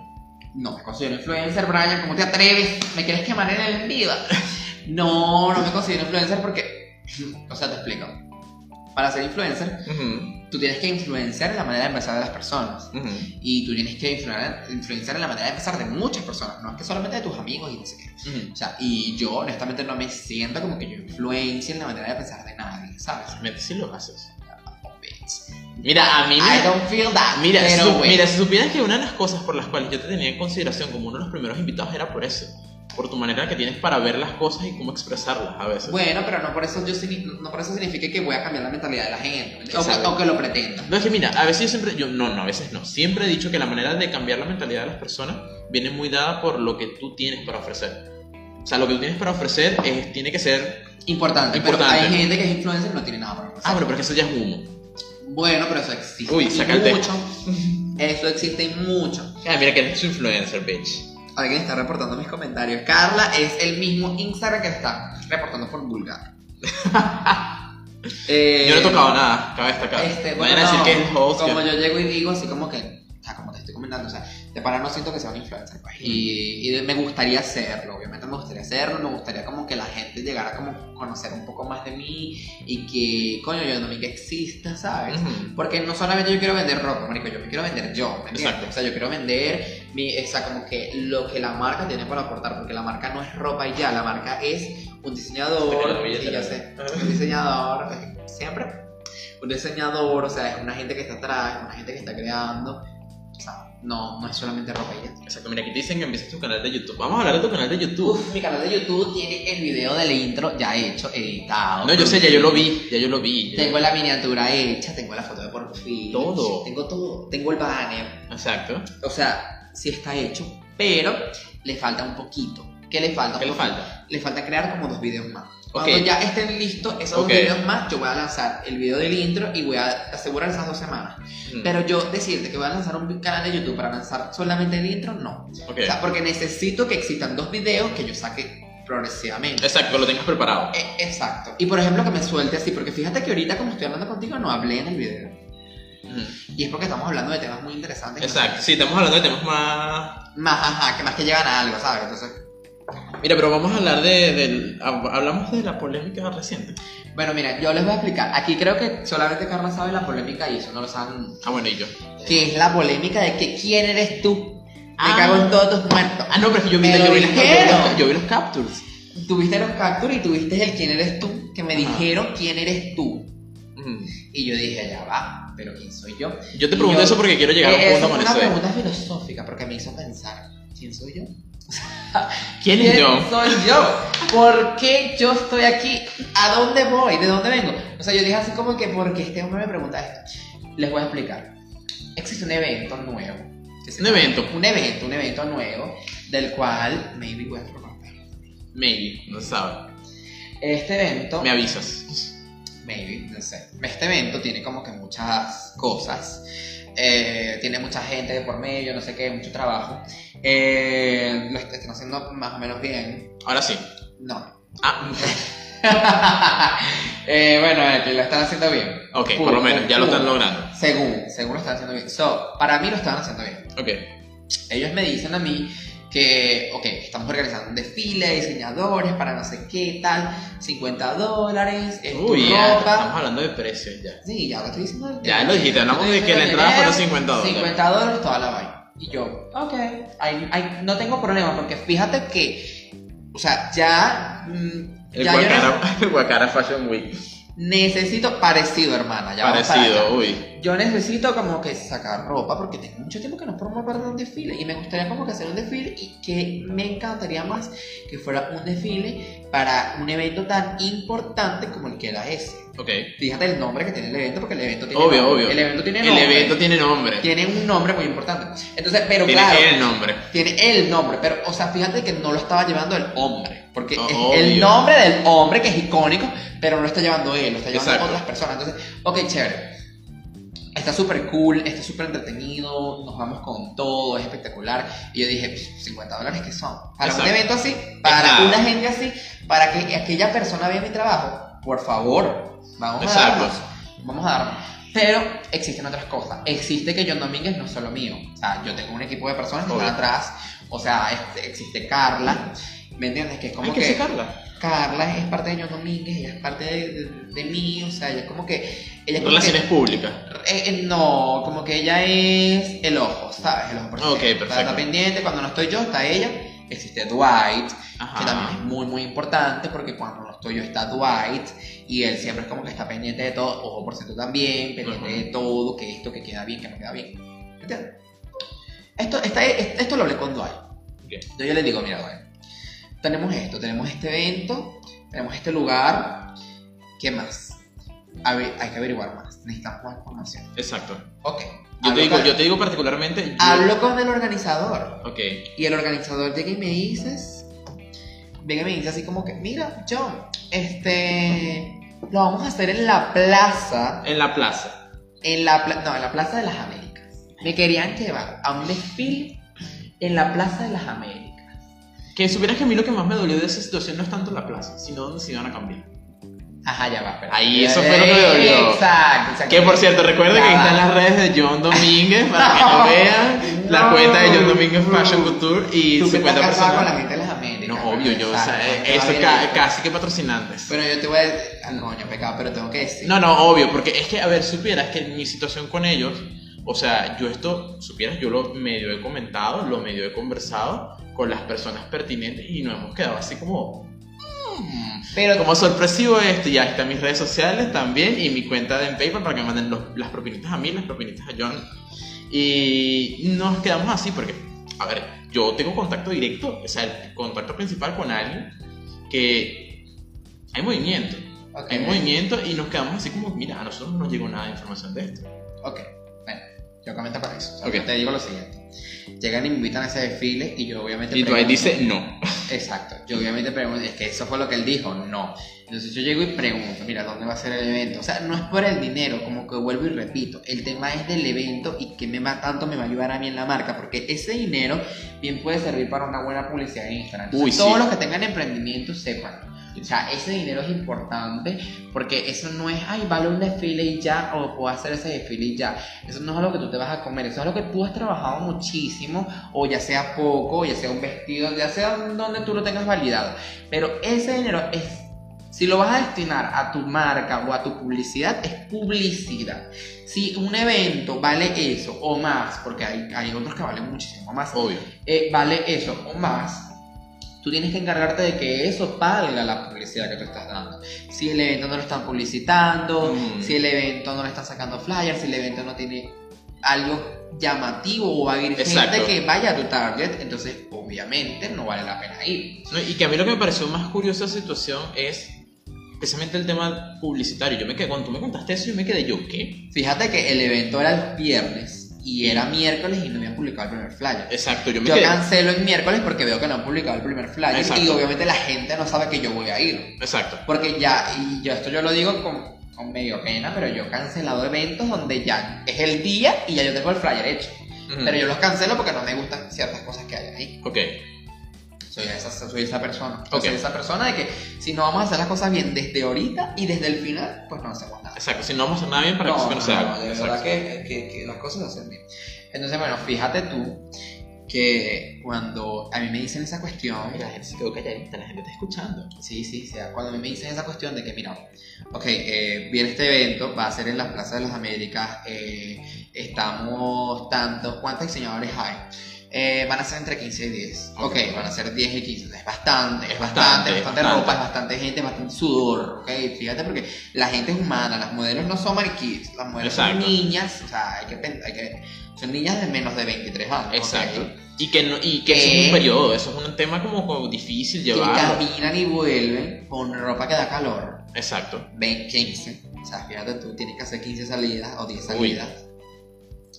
No me considero influencer, Brian. ¿Cómo te atreves? ¿Me quieres quemar en el en? No, no me considero influencer porque. O sea, te explico. Para ser influencer, Ujú, tú tienes que influenciar en la manera de pensar de las personas. ujú. Y tú tienes que influenciar, en la manera de pensar de muchas personas. No es que solamente de tus amigos y no sé qué. Ujú. O sea, y yo honestamente no me siento como que yo influencie en la manera de pensar de nadie, ¿sabes? Realmente sí lo haces. Mira, a mí I me... don't feel that. Mira, bueno. mira, si supieras que una de las cosas por las cuales yo te tenía en consideración como uno de los primeros invitados era por eso. Por tu manera que tienes para ver las cosas y cómo expresarlas a veces. Bueno, pero no por eso yo no por eso significa que voy a cambiar la mentalidad de la gente, o que, Exacto. o que lo pretenda. No, es que mira, a veces yo siempre, yo, no, no, a veces no, siempre he dicho que la manera de cambiar la mentalidad de las personas viene muy dada por lo que tú tienes para ofrecer. O sea, lo que tú tienes para ofrecer es, tiene que ser... Importante, Importante. pero hay gente que es influencer y no tiene nada para ofrecer. Ah, pero que eso ya es humo. Bueno, pero eso existe. Uy, saca mucho. Eso existe mucho. Ah, mira que eres su influencer, bitch. Alguien está reportando mis comentarios. Carla es el mismo Instagram que está reportando por vulgar. Eh, Yo no he tocado nada, cabe destacar. Este, No bueno, vayan a decir no, que es host. Como yo llego y digo, así como que, comentando, o sea, de para no siento que sea un influencer, pues. Y, y me gustaría hacerlo, obviamente me gustaría hacerlo, me gustaría como que la gente llegara como a conocer un poco más de mí y que, coño, yo no me que exista, ¿sabes? Ujú. Porque no solamente yo quiero vender ropa, marico, yo me quiero vender yo, ¿me entiendes? O sea, yo quiero vender mi, o sea, como que lo que la marca tiene para aportar, porque la marca no es ropa y ya, la marca es un diseñador, ya billetera. sé, un diseñador, eh, siempre, un diseñador, o sea, es una gente que está atrás, una gente que está creando, o sea, no, no es solamente ropa y ya. Exacto, mira, aquí te dicen que empieces tu canal de YouTube. Vamos a hablar de tu canal de YouTube. Uf, mi canal de YouTube tiene el video del intro ya hecho, editado. No, yo sé, ya yo lo vi, ya yo lo vi. Tengo la miniatura hecha, tengo la foto de perfil. Todo. Tengo todo. Tengo el banner. Exacto. O sea, sí está hecho, pero le falta un poquito. ¿Qué le falta? ¿Qué le falta? Le falta crear como dos videos más. Cuando ya estén listos esos Ok. dos videos más, yo voy a lanzar el video del intro y voy a asegurar esas dos semanas. Mm. Pero yo decirte que voy a lanzar un canal de YouTube para lanzar solamente el intro, no. Ok. O sea, porque necesito que existan dos videos que yo saque progresivamente. Exacto, que lo tengas preparado. Eh, exacto. Y por ejemplo, que me suelte así, porque fíjate que ahorita, como estoy hablando contigo, no hablé en el video. Ujú. Y es porque estamos hablando de temas muy interesantes. Exacto, sí, estamos hablando de temas más... Más, ajá, que más que llegan a algo, ¿sabes? Entonces, Mira, pero vamos a hablar de... del- hablamos de la polémica reciente. bueno, mira, yo les voy a explicar. Aquí creo que solamente Carla sabe la polémica y eso no lo saben. Ah, bueno, y yo. Que es la polémica de que quién eres tú. Me Ah. cago en todos tus muertos. Ah, no, pero es que yo vi, yo lo vi, las- yo vi los, yo vi los captures. Tuviste los captures y tuviste el quién eres tú, que me Ajá. dijeron quién eres tú. Ujú. Y yo dije, ya va, pero ¿quién soy yo? Yo te pregunto yo- eso porque quiero llegar a un punto con eso. una de- pregunta filosófica porque me hizo pensar, ¿quién soy yo? ¿Quién es yo? soy yo? ¿Por qué yo estoy aquí? ¿A dónde voy? ¿De dónde vengo? O sea, yo dije así como que porque este hombre me pregunta esto. Les voy a explicar. Existe un evento nuevo. Un evento. Un evento, un evento nuevo del cual maybe voy a romper. Maybe, no sabe. Este evento, Me avisas. maybe, no sé. Este evento tiene como que muchas cosas. Eh, tiene mucha gente de por medio, no sé qué, mucho trabajo. Eh, lo est- están haciendo más o menos bien. Ahora sí. No. Ah, Eh, bueno, eh, que lo están haciendo bien. ok, por lo menos, ya lo están logrando. Según, según lo están haciendo bien. So, para mí lo están haciendo bien. Ok. Ellos me dicen a mí que, ok, estamos organizando un desfile de diseñadores para no sé qué tal, 50 dólares, es tu Uy, ya, ropa. estamos hablando de precios ya. Sí, ya lo estoy diciendo. Ya lo dijiste, hablamos de que la entrada fueron 50 dólares. 50 dólares toda la vaina. Y yo, ok, ahí- ahí no tengo problema porque fíjate que, o sea, ya... mm, El ya yo no- Guacara, el Guacara Fashion Week. Necesito parecido, hermana. Ya. Parecido, uy. Yo necesito como que sacar ropa porque tengo mucho tiempo que no formo parte de un desfile y me gustaría como que hacer un desfile y que me encantaría más que fuera un desfile para un evento tan importante como el que era ese. Ok. Fíjate el nombre que tiene el evento porque el evento tiene Obvio, nombre. obvio. El evento tiene El nombre. evento tiene nombre. tiene un nombre muy importante. Entonces, pero Tiene claro, el nombre. tiene el nombre, pero o sea, fíjate que no lo estaba llevando el hombre, porque Oh, es el nombre del hombre que es icónico, pero no lo está llevando él, lo está llevando Exacto. otras personas. Entonces, ok, chévere. Está súper cool, está súper entretenido, nos vamos con todo, es espectacular. Y yo dije, "Pff, 50 dólares que son. Para Exacto. un evento así, para nada. una gente así, para que aquella persona vea mi trabajo, por favor, vamos a Exacto. darnos. Vamos a darnos. Pero existen otras cosas. Existe que John Domínguez no es solo mío. O sea, yo tengo un equipo de personas que están atrás. O sea, este, existe Carla. ¿Me entiendes? Que es como Hay que que sacarla. Carla es parte de John Domínguez, ella es parte de, de- de mí. O sea, ella es como que. Ella como Relaciones que- públicas. eh, eh, no, como que ella es el ojo, ¿sabes? El ojo perfecto. Ok, Está- perfecto. Está pendiente, cuando no estoy yo, está ella. Existe Dwight, Ajá. que también es muy, muy importante porque cuando no estoy yo está Dwight y él siempre es como que está pendiente de todo, ojo por cierto también, pendiente Ujú. de todo, que esto, que queda bien, que no queda bien. ¿Entiendes? Esto, esta- esto lo hablé con Dwight. Ok. Yo, yo le digo, mira, Dwight, tenemos esto, tenemos este evento, tenemos este lugar, ¿qué más? Ver, hay que averiguar más, necesitamos más información. Exacto. Ok. Yo te, digo, con- yo te digo particularmente. yo- Hablo con el organizador. Ok. Y el organizador llega y me dices, llega y me dice así como que, mira, John, este, lo vamos a hacer en la plaza, En la plaza. en la, pla- no, en la Plaza de las Américas. Me querían llevar a un desfile en la Plaza de las Américas. Que supieras que a mí lo que más me dolió de esa situación no es tanto la plaza, sino donde se iban a cambiar. Ajá, ya va, pero. Ahí, eso fue lo que me dolió. Exacto, exacto. Que por cierto, recuerden que ahí están las redes de John Domínguez para que lo vean. La cuenta de John Domínguez Fashion Couture y 50 estás casado con la gente de las Américas. No, obvio, yo, o sea, eh, eso ca- casi que patrocinantes. Pero yo te voy a decir, ah, coño, pecado, pero tengo que decir. No, no, obvio, porque es que, a ver, supieras que mi situación con ellos, o sea, yo esto, supieras, yo lo medio he comentado, lo medio he conversado con las personas pertinentes y nos hemos quedado así como... mm, Pero Como sorpresivo esto, ya están mis redes sociales también y mi cuenta de PayPal para que manden los- las propinitas a mí, las propinitas a John. Y nos quedamos así porque, a ver, yo tengo contacto directo, o sea, el contacto principal con alguien que hay movimiento. Hay movimiento y nos quedamos así como, mira, a nosotros no nos llegó nada de información de esto. Ok, bueno, yo comento con eso. O sea, te digo lo siguiente. Llegan y me invitan a ese desfile y yo obviamente... Y tú ahí dices no. Exacto, yo obviamente pregunto, es que eso fue lo que él dijo, no. Entonces yo llego y pregunto, mira, ¿dónde va a ser el evento? O sea, no es por el dinero, como que vuelvo y repito, el tema es del evento y que me va tanto me va a ayudar a mí en la marca, porque ese dinero bien puede servir para una buena publicidad en Instagram. Entonces, Uy, sí. todos los que tengan emprendimiento sepan. O sea, ese dinero es importante porque eso no es, ay, vale un desfile y ya, o puedo hacer ese desfile y ya. Eso no es algo que tú te vas a comer, eso es algo que tú has trabajado muchísimo, o ya sea poco, o ya sea un vestido, ya sea donde tú lo tengas validado. Pero ese dinero es, si lo vas a destinar a tu marca o a tu publicidad, es publicidad. Si un evento vale eso o más, porque hay, hay otros que valen muchísimo más, Obvio. eh, vale eso o más, tú tienes que encargarte de que eso valga la publicidad que tú estás dando. Si el evento no lo están publicitando, Mm. si el evento no le están sacando flyers, si el evento no tiene algo llamativo o va a ir gente Exacto. que vaya a tu target, entonces obviamente no vale la pena ir. No, y que a mí lo que me pareció más de esa situación es precisamente el tema publicitario. Yo me quedé, cuando tú me contaste eso, yo me quedé, ¿yo qué? Fíjate que el evento era el viernes y era miércoles y no habían publicado el primer flyer. Exacto, yo me Yo quedé. cancelo en miércoles porque veo que no han publicado el primer flyer Exacto. y obviamente la gente no sabe que yo voy a ir. Exacto. Porque ya, y yo esto yo lo digo con, con medio pena, pero yo he cancelado eventos donde ya es el día y ya yo tengo el flyer hecho. Pero yo los cancelo porque no me gustan ciertas cosas que hay ahí. Ok. Soy esa, soy esa persona. Ok. Soy esa persona de que si no vamos a hacer las cosas bien desde ahorita y desde el final, pues no hacemos nada. Exacto. Si no vamos a hacer nada bien para que eso no se haga. de Exacto. verdad que, que- que las cosas se hacen bien. Entonces, bueno, fíjate tú que cuando a mí me dicen esa cuestión, Ay, La gente se quedó calladita, la gente está escuchando. Sí, sí, o sea, cuando a mí me dicen esa cuestión de que, mira, ok, eh, viene este evento, va a ser en la Plaza de las Américas, eh, estamos tantos, ¿cuántos diseñadores hay? Eh, van a ser entre 15 y 10. Ok, Ok. van a ser 10 y 15. Es bastante, es bastante, bastante, bastante, ropa, es bastante gente, bastante sudor. Ok, fíjate porque la gente es humana, las modelos no son mariquitas, las modelos son Exacto. niñas, o sea, hay que, hay que, son niñas de menos de 23 años. Exacto. Y que, no, y que eso es Que- un periodo, eso es un tema como, como difícil Que llevarlo. caminan y vuelven con ropa que da calor. Exacto. 20, 15. O sea, fíjate tú, tienes que hacer 15 salidas o 10 Uy. salidas. Sea,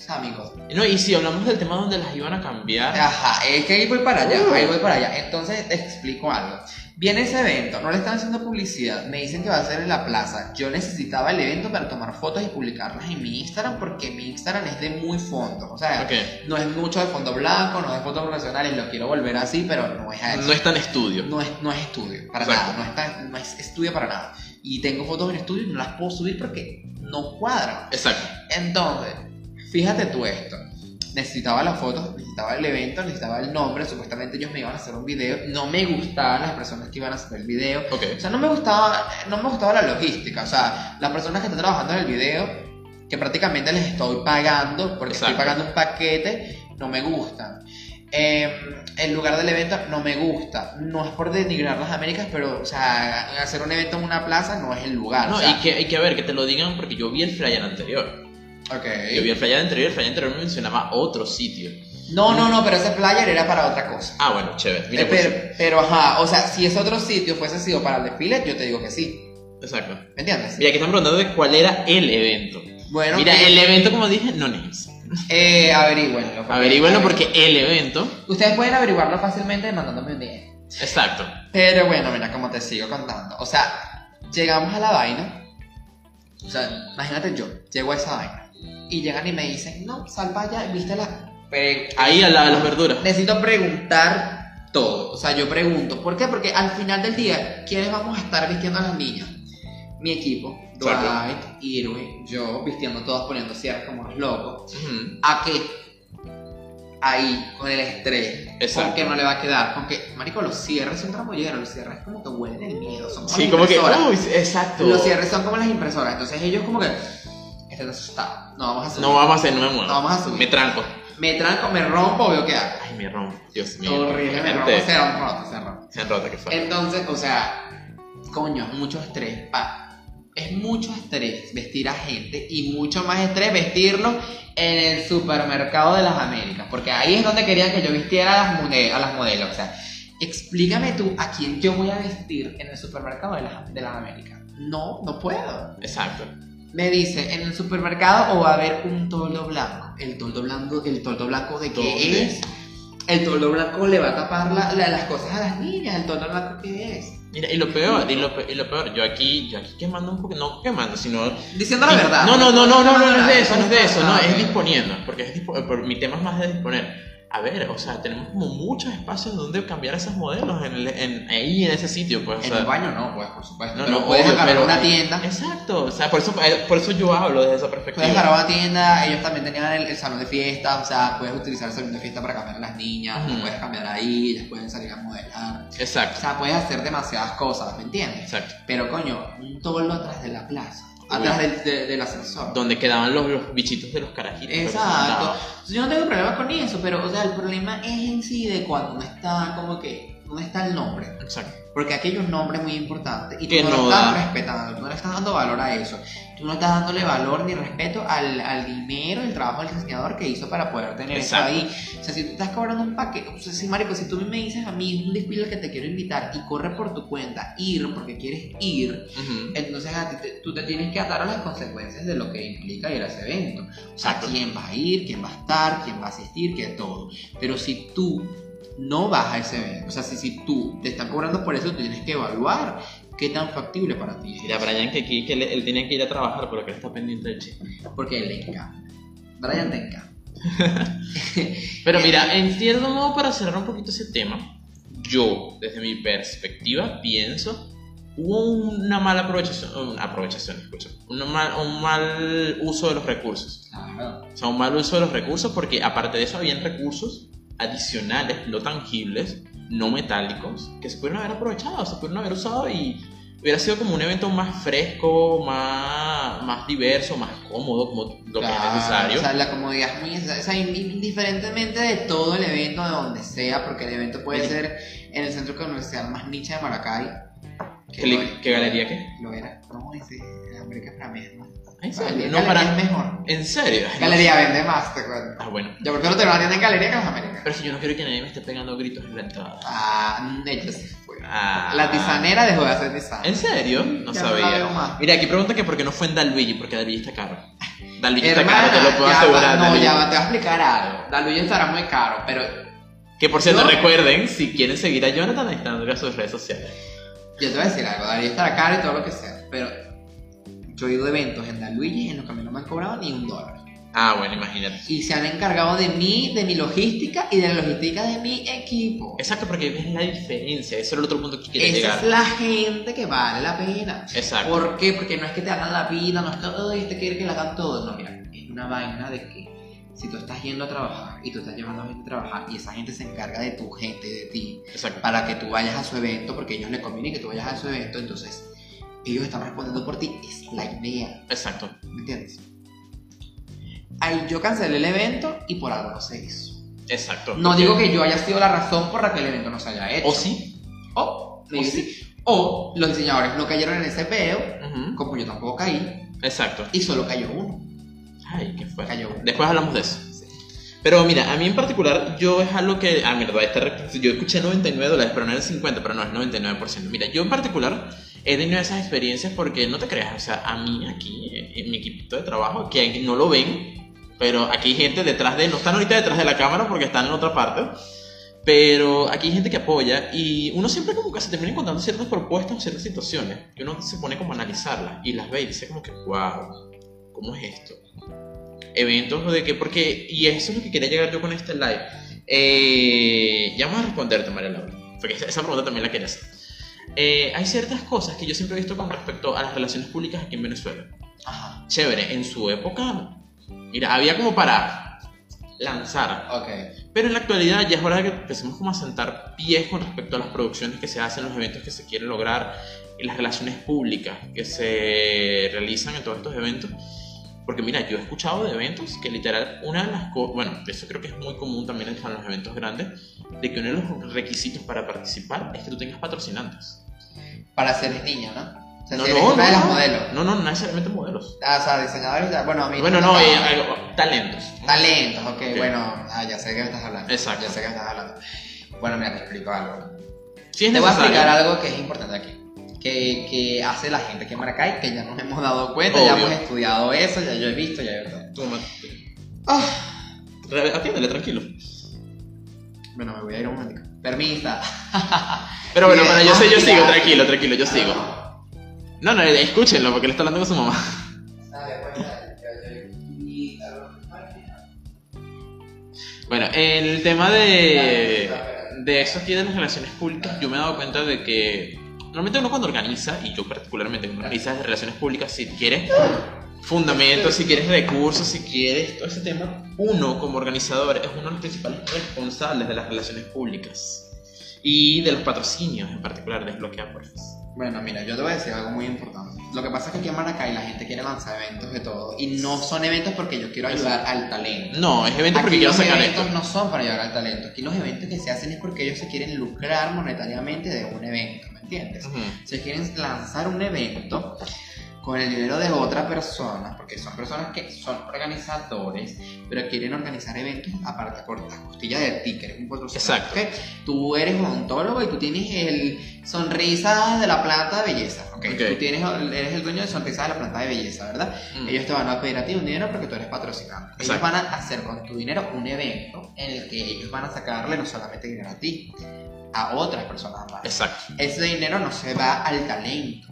amigos. No, y si hablamos del tema donde las iban a cambiar. Ajá, es que ahí voy para allá, Uh. ahí voy para allá. Entonces te explico algo. Viene ese evento, no le están haciendo publicidad, me dicen que va a ser en la plaza. Yo necesitaba el evento para tomar fotos y publicarlas en mi Instagram porque mi Instagram es de muy fondo. O sea, no es mucho de fondo blanco, no es de fotos profesionales, lo quiero volver así, pero no es a eso. No es tan estudio. No es, no es estudio, para Exacto. nada, no, está, no es estudio para nada. Y tengo fotos en estudio y no las puedo subir porque no cuadran. Exacto. Entonces, fíjate tú esto. Necesitaba las fotos, necesitaba el evento, necesitaba el nombre. Supuestamente ellos me iban a hacer un video. No me gustaban las personas que iban a hacer el video. Ok. O sea, no me gustaba, no me gustaba la logística. O sea, las personas que están trabajando en el video, que prácticamente les estoy pagando, porque estoy pagando un paquete, no me gustan. Eh, el lugar del evento no me gusta. No es por denigrar las Américas, pero, o sea, hacer un evento en una plaza no es el lugar. No, o sea, y que hay que ver que te lo digan porque yo vi el flyer anterior. Ok. Yo vi el flyer anterior el flyer anterior me mencionaba otro sitio. No, no, no, pero ese flyer era para otra cosa. Ah, bueno, chévere. Mira, Eh, pues, pero, pero, ajá, o sea, si ese otro sitio fuese sido para el desfile, yo te digo que sí. Exacto. ¿Me entiendes? Mira, aquí están preguntando de cuál era el evento. Bueno, Mira, que- el evento, como dije, no es. eh, averígüenlo. Averígüenlo porque el evento. Ustedes pueden averiguarlo fácilmente mandándome un DM. Exacto. Pero bueno, mira, como te sigo contando. O sea, llegamos a la vaina. O sea, imagínate yo, llego a esa vaina. Y llegan y me dicen, no, sal para allá, viste la. Ahí al lado de las verduras. Necesito preguntar todo. O sea, yo pregunto. ¿Por qué? Porque al final del día, ¿quiénes vamos a estar vistiendo a las niñas? Mi equipo. Dwight, Irwin, yo, vistiendo todos, poniendo cierres como los locos. Ujú. ¿A qué? Ahí, con el estrés. Exacto. ¿Con qué no le va a quedar? Con que, marico, los cierres son tramolleros. Los cierres como que huelen el miedo. Son como Sí, las como que. impresoras. Uy, exacto. Los cierres son como las impresoras. Entonces ellos como que... Este no vamos a subir. No vamos a hacer, no me muevo. No vamos a subir. Me tranco. Me tranco, me rompo, veo qué hago. Ay, me rompo. Dios mío. Horrible, me rompo. Se han roto, se han roto. Se han roto, que fue. Entonces, o sea, coño, es mucho estrés. pa. Es mucho estrés vestir a gente y mucho más estrés vestirlo en el supermercado de las Américas. Porque ahí es donde querían que yo vistiera a las, mode- a las modelos. O sea, explícame tú a quién yo voy a vestir en el supermercado de las, de las Américas. No, no puedo. Exacto. Me dice, en el supermercado o va a haber un toldo blanco. ¿El toldo blanco, el toldo blanco de qué ¿Dónde? es? El toldo blanco le va a tapar la- la- las cosas a las niñas. ¿El toldo blanco qué es? Mira, y lo peor, y lo, y lo peor, yo aquí, yo aquí quemando un poco, no quemando, sino... Diciendo la verdad. No, no, no, no, no, no, no es de eso, no es de eso, no, es disponiendo, porque es por- mi tema es más de disponer. A ver, o sea, tenemos como muchos espacios donde cambiar esos modelos en, en- ahí en ese sitio, pues, o En sea, el baño no, pues, por supuesto. No, pero no, puedes agarrar pero- una tienda. Exacto, o sea, por eso, eh, por eso yo hablo desde esa Puedes perspectiva. agarrar una tienda, ellos también tenían el, el salón de fiesta, o sea, puedes utilizar el salón de fiesta para cambiar a las niñas, Ujú. las puedes cambiar ahí, ellas pueden salir a modelar. O Exacto, sea, puedes hacer demasiadas cosas, ¿me entiendes? exacto. Pero coño, un toldo atrás de la plaza, atrás del, de- del ascensor. Donde quedaban los, los bichitos de los carajitos. Exacto. Yo no tengo problema con eso, pero o sea, el problema es en sí de cuando no está como que, ¿dónde está el nombre? Exacto. Porque aquí hay un nombre muy importante y tú no, no lo estás da. respetando, tú no le estás dando valor a eso. Tú no estás dándole valor ni respeto al, al dinero, el trabajo del diseñador que hizo para poder tener Exacto. eso ahí. O sea, si tú estás cobrando un paquete, o sea, si marico, si tú me dices a mí es un desfile al que te quiero invitar y corre por tu cuenta ir porque quieres ir, entonces a ti te- tú te tienes que atar a las consecuencias de lo que implica ir a ese evento. O sea, Exacto. quién va a ir, quién va a estar, quién va a asistir, qué todo. Pero si tú no vas a ese evento, o sea, si, si tú te están cobrando por eso, tú tienes que evaluar qué tan factible para ti es. Mira, Brian, que, aquí, que él, él tiene que ir a trabajar, pero que él está pendiente del chisme. Porque le encanta. Brian te encanta. Pero mira, en cierto modo, para cerrar un poquito ese tema, yo, desde mi perspectiva, pienso, hubo una mala aprovechación, una aprovechación, escucha, una mal- un mal uso de los recursos. Claro. O sea, un mal uso de los recursos porque aparte de eso habían recursos adicionales, no tangibles, no metálicos, que se pudieron haber aprovechado, se pudieron haber usado y hubiera sido como un evento más fresco, más, más diverso, más cómodo, como lo que es Claro, necesario. O sea, la comodidad es muy necesaria. O sea, in- indiferentemente de todo el evento, de donde sea, porque el evento puede Sí. ser en el centro comercial más niche de Maracay. ¿Qué, li- qué galería qué? Lo era. No, ese en América para mí es más. ¿En serio? Galería, No, para... es mejor. ¿En serio? Galería vende más, te cuento. Ah, bueno. Yo prefiero tener una tienda en galería que en las Américas. Pero que yo no quiero que nadie me esté pegando gritos en la entrada. Ah, ella se fue. Ah. La tisanera dejó de hacer tisana. ¿En serio? No Ya no la sabía. veo más. Mira, aquí pregunta que por qué no fue en Dalvigi, porque Dalvigi está caro. Dalvigi está caro, te lo puedo ya asegurar. va- no, Dalvigi. ya va, te voy a explicar algo. Luz estará muy caro, pero Que por cierto, Yo- recuerden, si quieren seguir a Jonathan, ahí están en sus redes sociales. yo te voy a decir algo. Luz estará caro y todo lo que sea, pero yo he ido a eventos en la Luigi en los que a mí no me han cobrado ni un dólar. Ah, bueno, imagínate. Y se han encargado de mí, de mi logística y de la logística de mi equipo. Exacto, porque ves la diferencia. Ese era el otro punto que Esa llegar. es la gente que vale la pena. Exacto. ¿Por qué? Porque no es que te hagan la vida, no es que "Ay, este quiere que le hagan todo. No, mira, es una vaina de que si tú estás yendo a trabajar y tú estás llevando a gente a trabajar y esa gente se encarga de tu gente, de ti, Exacto. para que tú vayas a su evento, porque ellos les conviene que tú vayas a su evento, entonces ellos están respondiendo por ti, es la idea, Exacto. ¿me entiendes? Ahí yo cancelé el evento y por algo no se hizo. Exacto. No digo que yo haya sido la razón por la que el evento no se haya hecho. ¿O sí? O, ¿O sí? O los diseñadores no cayeron en ese peo, Ujú. como yo tampoco caí, Exacto. y solo cayó uno. Ay, qué fue. Cayó uno. Después hablamos de eso. Pero mira, a mí en particular, yo es algo que. Ah, re- yo escuché 99 dólares, pero no era el 50, pero no es 99%. Mira, yo en particular he tenido esas experiencias porque no te creas, o sea, a mí aquí, en mi equipito de trabajo, que no lo ven, pero aquí hay gente detrás de. No están ahorita detrás de la cámara porque están en otra parte. Pero aquí hay gente que apoya y uno siempre como que se termina encontrando ciertas propuestas o ciertas situaciones que uno se pone como a analizarlas y las ve y dice como que, wow, ¿cómo es esto? Eventos de que, porque, y eso es lo que quería llegar yo con este live. Eh, ya vamos a responderte, María Laura, porque esa pregunta también la quería hacer. Eh, hay ciertas cosas que yo siempre he visto con respecto a las relaciones públicas aquí en Venezuela. Ajá. Chévere, en su época, mira, había como para lanzar Ok. pero en la actualidad ya es hora de que empecemos como a sentar pies con respecto a las producciones que se hacen, los eventos que se quieren lograr y las relaciones públicas que se realizan en todos estos eventos. Porque mira, yo he escuchado de eventos que literal una de las cosas, bueno, eso creo que es muy común también en los eventos grandes, de que uno de los requisitos para participar es que tú tengas patrocinantes. Para ser niña, ¿no? O sea, No, si eres no, una de no, las modelos. No, no, no necesariamente modelos. Ah, o sea, diseñadores. Bueno, a mí. Bueno, no, eh, algo- talentos. Talentos, ok, Ok. bueno, ah, ya sé de qué me estás hablando. Exacto. Ya sé de qué me estás hablando. Bueno, mira, te explico algo. Sí es Te voy a necesario. explicar algo que es importante aquí. que, que hace la gente aquí en Maracay, que ya nos hemos dado cuenta, ya Obvio. hemos estudiado eso, ya yo he visto, ya he visto. Toma. Ah, Re- Atiéndele, tranquilo. bueno, me voy a ir un momento. Permisa. Pero bueno, bueno, yo sé, yo sigo, tranquilo, tranquilo, yo sigo. No, no, escúchenlo porque él está hablando con su mamá. Bueno, el tema de, de eso aquí de las relaciones públicas, yo me he dado cuenta de que normalmente uno cuando organiza, y yo particularmente cuando organiza relaciones públicas, si quieres fundamentos, si quieres recursos, si quieres todo ese tema, uno como organizador es uno de los principales responsables de las relaciones públicas y de los patrocinios en particular, desbloquear por Bueno, mira, yo te voy a decir algo muy importante. Lo que pasa es que aquí en Maracay la gente quiere lanzar eventos de todo. Y no son eventos porque yo quiero ayudar al talento. No, es evento porque quiero los sacar eventos esto. no son para ayudar al talento. Aquí los eventos que se hacen es porque ellos se quieren lucrar monetariamente de un evento, ¿me entiendes? Se quieren lanzar un evento con el dinero de otra persona, porque son personas que son organizadores, pero quieren organizar eventos aparte la costilla de ti, que eres un patrocinador. Exacto. ¿ok? Tú eres odontólogo y tú tienes el sonrisa de la planta de belleza. ¿ok? Ok. Tú tienes, eres el dueño de sonrisa de la planta de belleza, ¿verdad? Mm. Ellos te van a pedir a ti un dinero porque tú eres patrocinado. Ellos Exacto. van a hacer con tu dinero un evento en el que ellos van a sacarle no solamente dinero a ti, a otras personas más. Exacto. Ese dinero no se va al talento,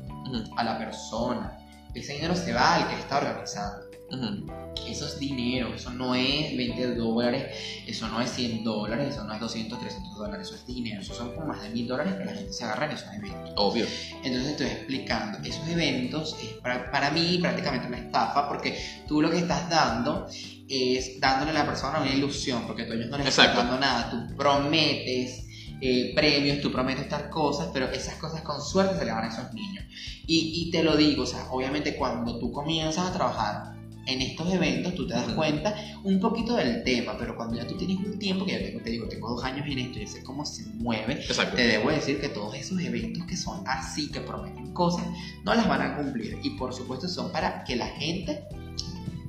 a la persona. Ese dinero se va al que está organizando. ujú. Eso es dinero, eso no es 20 dólares, eso no es 100 dólares, eso no es 200, 300 dólares, eso es dinero, eso son como más de 1000 dólares que la gente se agarra en esos eventos. Obvio. Entonces estoy explicando, esos eventos es para, para mí prácticamente una estafa porque tú lo que estás dando es dándole a la persona una ilusión porque tú a ellos no les estás Exacto. dando nada, tú prometes eh, premios, tú prometes estas cosas, pero esas cosas con suerte se le van a esos niños. Y, y te lo digo, o sea, obviamente cuando tú comienzas a trabajar en estos eventos, tú te das cuenta un poquito del tema, pero cuando ya tú tienes un tiempo, que ya tengo, te digo, tengo dos años en esto y sé cómo se mueve, Exacto. te debo decir que todos esos eventos que son así, que prometen cosas, no las van a cumplir. Y por supuesto son para que la gente,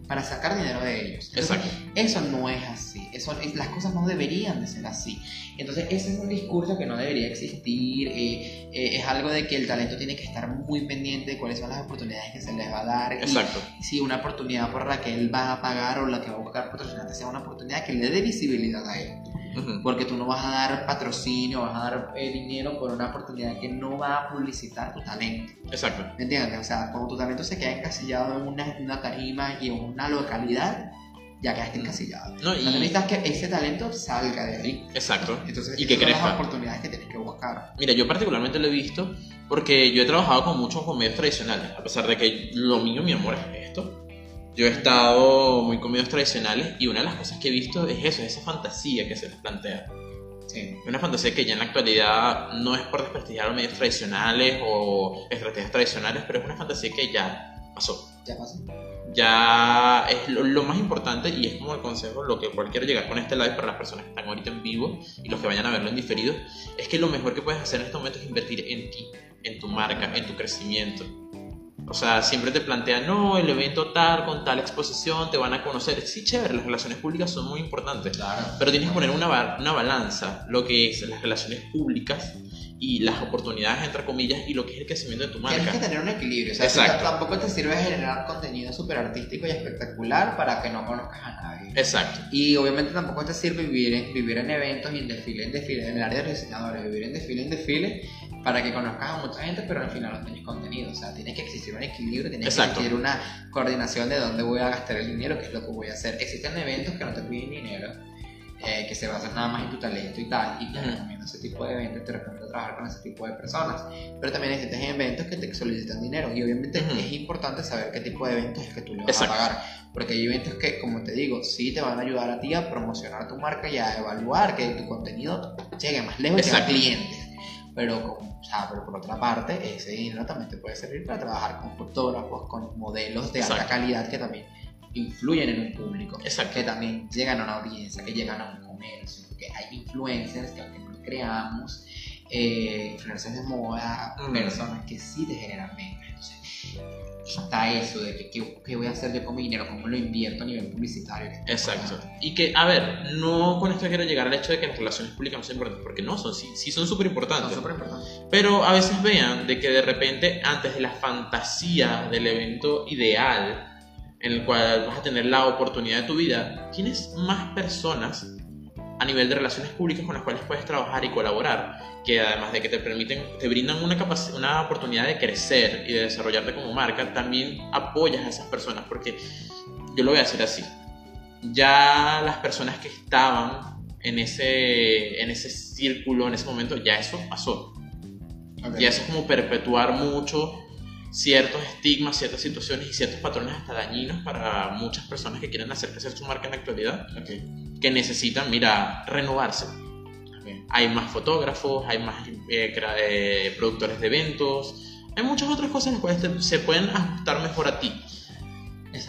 para sacar dinero de ellos. Entonces, Exacto. Eso no es así. Eso, es- las cosas no deberían de ser así. Entonces ese es un discurso que no debería existir. eh, eh, es algo de que el talento tiene que estar muy pendiente de cuáles son las oportunidades que se les va a dar. y Exacto. si una oportunidad por la que él va a pagar o la que va a buscar patrocinante sea una oportunidad que le dé visibilidad a él. Porque tú no vas a dar patrocinio, vas a dar eh, dinero por una oportunidad que no va a publicitar tu talento. Exacto. ¿Me entiendes? O sea, cuando tu talento se queda encasillado en una, una tarima y en una localidad, ya quedaste encasillado. No, y... necesitas es que ese talento salga de ahí. Exacto. Entonces, Y que son las crezca. oportunidades que tienes que buscar. Mira, yo particularmente lo he visto porque yo he trabajado con muchos medios tradicionales, a pesar de que lo mío, mi amor, es esto. Yo he estado muy con medios tradicionales y una de las cosas que he visto es eso, es esa fantasía que se les plantea. Sí. Una fantasía que ya en la actualidad no es por desprestigiar los medios tradicionales o estrategias tradicionales, pero es una fantasía que ya pasó. ¿Ya pasó? Ya es lo, lo más importante y es como el consejo, lo que cual quiero llegar con este live para las personas que están ahorita en vivo y los que vayan a verlo en diferido, es que lo mejor que puedes hacer en este momento es invertir en ti, en tu marca, en tu crecimiento. O sea, siempre te plantean, no, el evento tal, con tal exposición, te van a conocer. Sí, chévere, las relaciones públicas son muy importantes. Claro. Pero tienes que poner una, una balanza, lo que es las relaciones públicas y las oportunidades, entre comillas, y lo que es el crecimiento de tu Tienes que marca. tener un equilibrio. O sea, Exacto. tampoco te sirve generar contenido súper artístico y espectacular para que no conozcas a nadie. Exacto, Y obviamente tampoco te sirve vivir en, vivir en eventos y en desfile en desfile, en el área de diseñadores, vivir en desfile en desfile para que conozcas a mucha gente, pero al final no tienes contenido. O sea, tiene que existir un equilibrio, tiene que existir una coordinación de dónde voy a gastar el dinero, qué es lo que voy a hacer. Existen eventos que no te piden dinero, eh, que se basan nada más en tu talento y tal, y te recomiendo ese tipo de eventos, te recomiendo trabajar con ese tipo de personas. Pero también existen eventos que te solicitan dinero, y obviamente Ujú. es importante saber qué tipo de eventos es que tú le vas Exacto. a pagar. Porque hay eventos que, como te digo, sí te van a ayudar a ti a promocionar tu marca y a evaluar que tu contenido llegue más lejos y a clientes. Pero, con- o sea, pero por otra parte, ese dinero también te puede servir para trabajar con fotógrafos, con modelos de alta Exacto. calidad que también influyen en un público, Exacto. que también llegan a una audiencia, que llegan a un comercio, porque hay influencers que aunque no creamos, eh, influencers de moda, Mm. personas que sí te generan ventas. Entonces, está eso de que qué, voy a hacer yo con mi dinero, cómo lo invierto a nivel publicitario. Exacto. Y que, a ver, no con esto quiero llegar al hecho de que las relaciones públicas no son importantes, porque no, son, sí, sí son súper Son importantes. súper importantes. Pero a veces vean de que de repente, antes de la fantasía del evento ideal, en el cual vas a tener la oportunidad de tu vida, tienes más personas a nivel de relaciones públicas con las cuales puedes trabajar y colaborar, que además de que te permiten, te brindan una, una oportunidad de crecer y de desarrollarte como marca, también apoyas a esas personas, porque yo lo voy a decir así, ya las personas que estaban en ese, en ese círculo, en ese momento, ya eso pasó. Ok. Y eso es como perpetuar mucho ciertos estigmas, ciertas situaciones y ciertos patrones hasta dañinos para muchas personas que quieren hacer crecer su marca en la actualidad, que necesitan, mira, renovarse. Hay más fotógrafos, hay más eh, eh, productores de eventos, hay muchas otras cosas las cuales te- se pueden ajustar mejor a ti.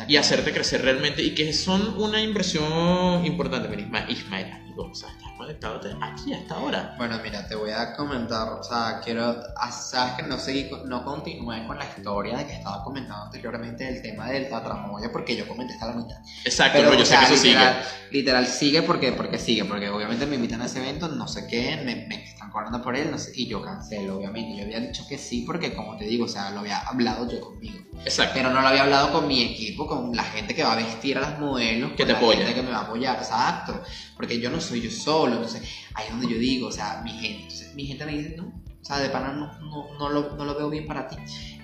Y hacerte crecer realmente y que son una inversión importante. Mira, Isma- Ismael, amigo, o sea, estás conectado aquí hasta ahora. Bueno, mira, te voy a comentar, o sea, quiero, ah, sabes que no seguí, no continué con la historia de que estaba comentando anteriormente del tema del tatramoya, porque yo comenté hasta la mitad. Exacto, pero, yo o sé sea, que eso sigue. literal, literal sigue porque, porque sigue, porque obviamente me invitan a ese evento, no sé qué, me, me están cobrando por él, no sé, y yo cancelo, obviamente. Yo había dicho que sí, porque como te digo, o sea, lo había hablado yo conmigo. Exacto. Pero no lo había hablado con mi equipo, con la gente que va a vestir a las modelos, Que con te la apoya. gente que me va a apoyar, exacto. Porque yo no soy yo solo, entonces ahí es donde yo digo, o sea, mi gente, entonces, mi gente me dice, no, o sea, de pana no, no, no, lo, no lo veo bien para ti.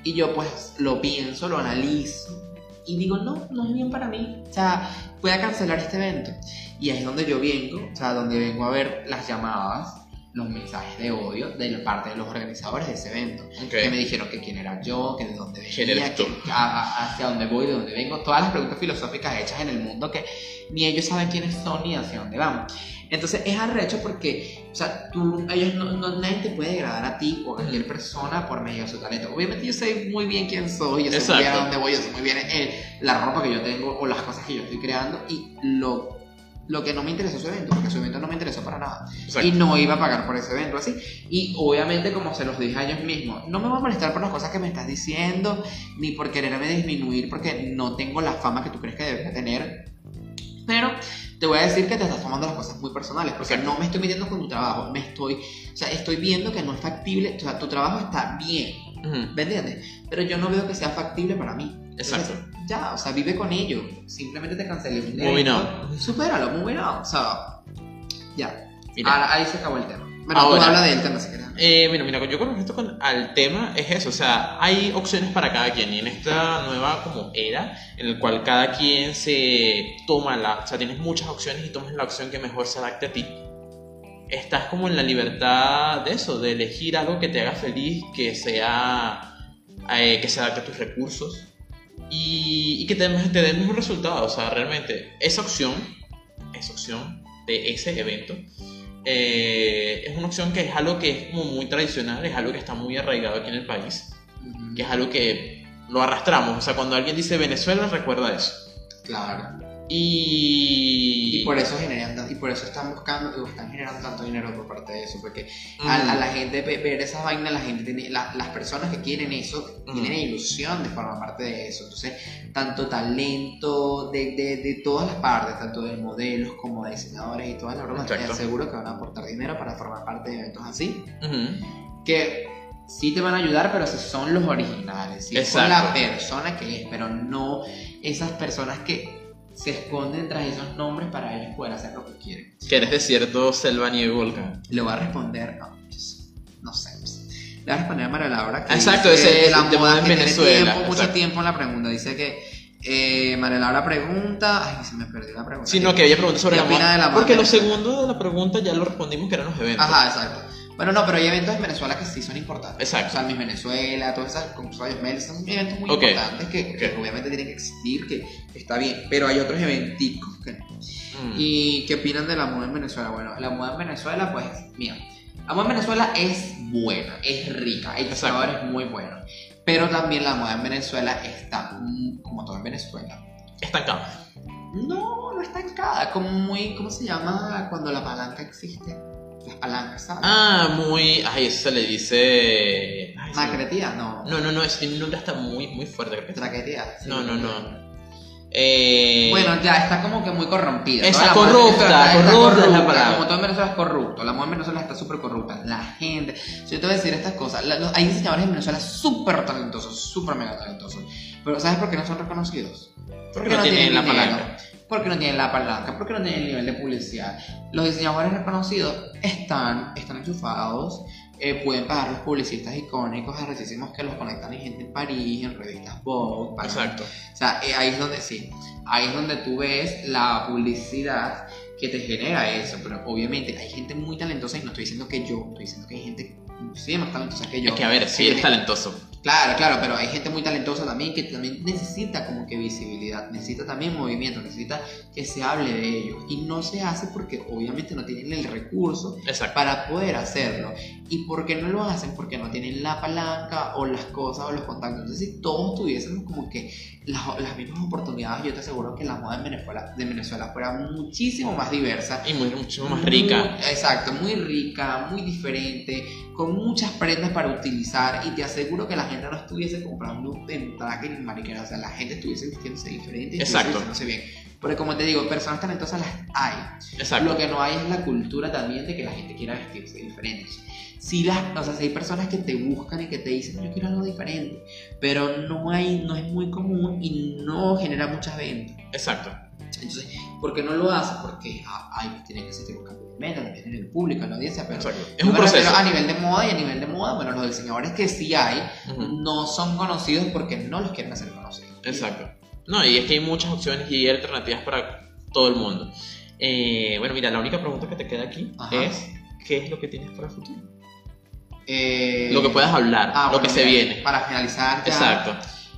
Y yo pues lo pienso, lo analizo y digo, no, no es bien para mí. O sea, voy a cancelar este evento. Y ahí es donde yo vengo, o sea, donde vengo a ver las llamadas, los mensajes de odio de parte de los organizadores de ese evento Ok. que me dijeron que quién era yo, que de dónde ¿Quién venía, que- a- hacia dónde voy, de dónde vengo, todas las preguntas filosóficas hechas en el mundo que ni ellos saben quiénes son ni hacia dónde van. Entonces es arrecho porque, o sea, tú, ellos no, no- nadie te puede degradar a ti o a cualquier persona por medio de su talento. Obviamente yo sé muy bien quién soy, yo sé muy bien a Exacto. dónde voy, yo sé muy bien eh, la ropa que yo tengo o las cosas que yo estoy creando y lo, lo que no me interesó su evento, porque su evento no me interesó para nada Exacto. y no iba a pagar por ese evento así. Y obviamente, como se los dije a ellos mismos, no me voy a molestar por las cosas que me estás diciendo, ni por quererme disminuir, porque no tengo la fama que tú crees que debería tener. Pero te voy a decir que te estás tomando las cosas muy personales, porque Exacto. no me estoy metiendo con tu trabajo, me estoy, o sea, estoy viendo que no es factible, o sea, tu trabajo está bien, Ujú. ¿me entiendes? Pero yo no veo que sea factible para mí. Entonces, Exacto. Ya, o sea, vive con ello. Simplemente te cancelé un Moving evento. on. Supéralo, moving on. O sea, ya. Mira. Ahora, ahí se acabó el tema. Bueno, Ahora. tú habla del tema si quieres. Eh, mira, mira, yo con respecto con, al tema es eso, o sea, hay opciones para cada quien y en esta nueva como era en el cual cada quien se toma la, o sea, tienes muchas opciones y tomas la opción que mejor se adapte a ti. Estás como en la libertad de eso, de elegir algo que te haga feliz, que sea, eh, que se adapte a tus recursos y, y que te, te dé el mejor resultado, o sea, realmente esa opción, esa opción de ese evento eh, es una opción que es algo que es como muy tradicional, es algo que está muy arraigado aquí en el país, que es algo que lo arrastramos. O sea, cuando alguien dice Venezuela, recuerda eso. Claro. Y. Y por eso generan y por eso están buscando, están generando tanto dinero por parte de eso, porque Mm, a, a la gente ve- ver esas vainas, la gente tiene, la- las personas que quieren eso Mm. tienen ilusión de formar parte de eso. Entonces, tanto talento de, de, de todas las partes, tanto de modelos como de diseñadores y todas las bromas, te Exacto. aseguro que van a aportar dinero para formar parte de eventos así. ujú. que sí te van a ayudar, pero si son los originales, si es con la Exacto. persona que es, pero no esas personas que se esconden tras esos nombres para ellos poder hacer lo que quieren. Que eres de cierto selva, nieve y volcán. Le voy a responder, no, no sé, le voy a responder a María Laura que Exacto, ese es la el tema moda tiene Venezuela, tiempo, mucho tiempo en la pregunta, dice que eh, María Laura pregunta, ay, se me perdió la pregunta. Sino que ella pregunta sobre ¿Qué la moda. de la moda Porque en lo segundo de la pregunta ya lo respondimos que eran los eventos. Ajá, exacto. Bueno, no, pero hay eventos en Venezuela que sí son importantes. Exacto. O sea, Miss Venezuela, todas esas Mel, son eventos muy Ok. importantes que, que Ok. obviamente tienen que existir, que está bien. Pero hay otros eventicos que no. Mm. ¿Y qué opinan de la moda en Venezuela? Bueno, la moda en Venezuela, pues, mira, la moda en Venezuela es buena, es rica, hay diseñadores muy buenos. Pero también la moda en Venezuela está, mm, como todo en Venezuela, Estancado. no, no está estancada, como muy, ¿cómo se llama cuando la palanca existe? Las palancas, ¿sabes? Ah, muy. Ay, eso se le dice. Ay, sí. Macretía, no. No, no, no, es un nombre hasta muy, muy fuerte. creo que- Traquetía. sí. No, no, no. Eh, Bueno, ya está como que muy corrompida. Está corrupta, está- está corrupta es la palabra. Como todo en Venezuela es corrupto. La moda en Venezuela está súper corrupta. La gente. Si yo te voy a decir estas cosas. la- los- hay diseñadores en Venezuela súper talentosos, súper mega talentosos. Pero ¿sabes por qué no son reconocidos? Porque no tienen la dinero, palanca. Porque no tienen la palanca, porque no tienen el nivel de publicidad. Los diseñadores reconocidos están, están enchufados, eh, pueden pagar los publicistas icónicos, arrechísimos que los conectan en gente en París, en revistas Vogue, Exacto. o sea, eh, ahí es donde sí, ahí es donde tú ves la publicidad que te genera eso, pero obviamente hay gente muy talentosa y no estoy diciendo que yo, estoy diciendo que hay gente muchísimo más talentosa que yo. Es que a ver, sí, es talentoso. Claro, claro, pero hay gente muy talentosa también que también necesita como que visibilidad, necesita también movimiento, necesita que se hable de ellos y no se hace porque obviamente no tienen el recurso Exacto. para poder hacerlo. ¿Y por qué no lo hacen? Porque no tienen la palanca o las cosas o los contactos. Entonces, si todos tuviésemos como que las, las mismas oportunidades, yo te aseguro que la moda en Venezuela, de Venezuela fuera muchísimo más diversa. Y muy, mucho más rica. Muy- exacto, muy rica, muy diferente, con muchas prendas para utilizar y te aseguro que la gente no estuviese comprando en traje ni mariquera, o sea, la gente estuviese vistiéndose diferente y estuviese Exacto. bien. Porque como te digo, personas talentosas las hay. Exacto. Lo que no hay es la cultura también de que la gente quiera vestirse diferente. Si las, o sea, si hay personas que te buscan y que te dicen, yo quiero algo diferente, pero no hay, no es muy común y no genera muchas ventas. Exacto. Entonces, ¿por qué no lo hace? Porque ah, ay, pues, tiene que ser buscando ventas, también en el público, en la audiencia, pero Exacto. Es un refiero proceso. a nivel de moda y a nivel de moda, bueno, los diseñadores que sí hay Ujú. no son conocidos porque no los quieren hacer conocidos. Exacto. No, y es que hay muchas opciones y alternativas para todo el mundo. Eh, bueno, mira, la única pregunta que te queda aquí Ajá. es: ¿qué es lo que tienes para el futuro? Eh, Lo que puedas hablar, ah, lo bueno, que se mira, viene. Para finalizar, ya, Exacto.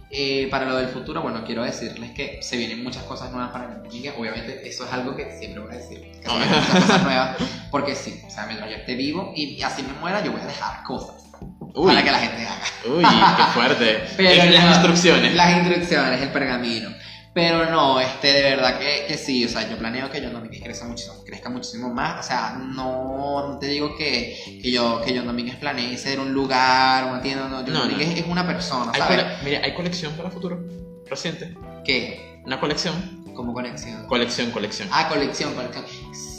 Eh, para lo del futuro, bueno, quiero decirles que se vienen muchas cosas nuevas para mi niña. Obviamente, eso es algo que siempre voy a decir. Que se vienen muchas cosas nuevas. Porque sí, o sea, mientras yo esté vivo y así me muera, yo voy a dejar cosas Uy, para que la gente haga. uy, qué fuerte. Pero las no, instrucciones. Las instrucciones, el pergamino. Pero no, este, de verdad que, que sí, o sea, yo planeo que John Domínguez crezca muchísimo, crezca muchísimo más. O sea, no, no te digo que, que yo, que John Domínguez planee ser un lugar, una tienda, no, John No, no. Domínguez es una persona, Hay ¿sabes? cole- mira, hay colección para el futuro. Reciente. ¿Qué? Una colección. Como conexión. Colección, colección. Ah, colección, colección.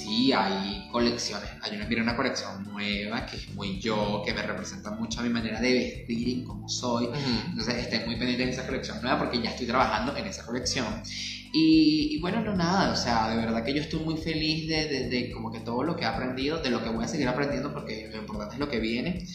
Sí, hay colecciones. Hay una, mira, una colección nueva que es muy yo, que me representa mucho a mi manera de vestir y cómo soy. Ujú. Entonces estén muy pendientes de esa colección nueva porque ya estoy trabajando en esa colección. Y, y bueno, no nada, o sea, de verdad que yo estoy muy feliz de, de- de como que todo lo que he aprendido, de lo que voy a seguir aprendiendo porque lo importante es lo que viene.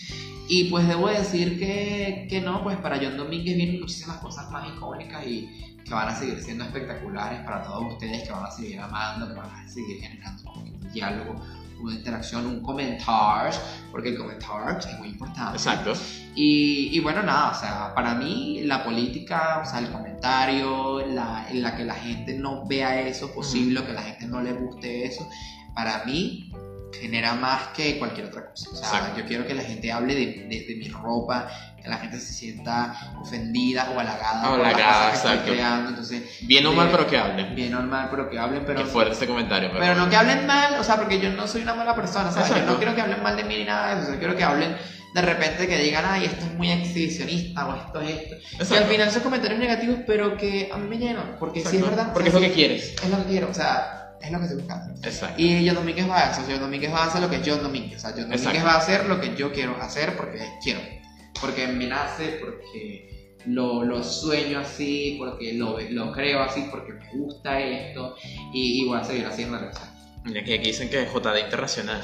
Y pues debo decir que, que no, pues para John Domínguez vienen muchísimas cosas más icónicas y que van a seguir siendo espectaculares para todos ustedes, que van a seguir amando, que van a seguir generando un diálogo, una interacción, un comentario, porque el comentario es muy importante. Exacto. Y, y bueno, nada, o sea, para mí la política, o sea, el comentario, la, en la que la gente no vea eso posible, o que la gente no le guste eso, para mí genera más que cualquier otra cosa. O sea, Exacto. yo quiero que la gente hable de, de- de mi ropa, que la gente se sienta ofendida o halagada por las Halagada, cosas que estoy exacto. creando. Entonces, Bien o de- mal, pero que hablen. bien normal, pero que hablen, pero Qué fuerte ese comentario. Pero, pero no que hablen mal, o sea, porque yo no soy una mala persona, ¿sabes? Yo Exacto. no quiero que hablen mal de mí ni nada de eso, o sea, quiero que hablen de repente que digan, ay, esto es muy exhibicionista o esto es esto. Y al Exacto. final son comentarios negativos, pero que a mí me llenan, porque sí es Exacto. verdad. Porque o sea, es lo que quieres. Es lo que quiero, o sea, es lo que estoy buscando. Exacto. Y John Domínguez va a eso, John Domínguez va a hacer lo que John Domínguez, o sea, John Domínguez Exacto. va a hacer lo que yo quiero hacer porque quiero, porque me nace, porque lo, lo sueño así, porque lo, lo creo así, porque me gusta esto y, y voy a seguir haciendo eso. Mira que aquí dicen que es JD internacional.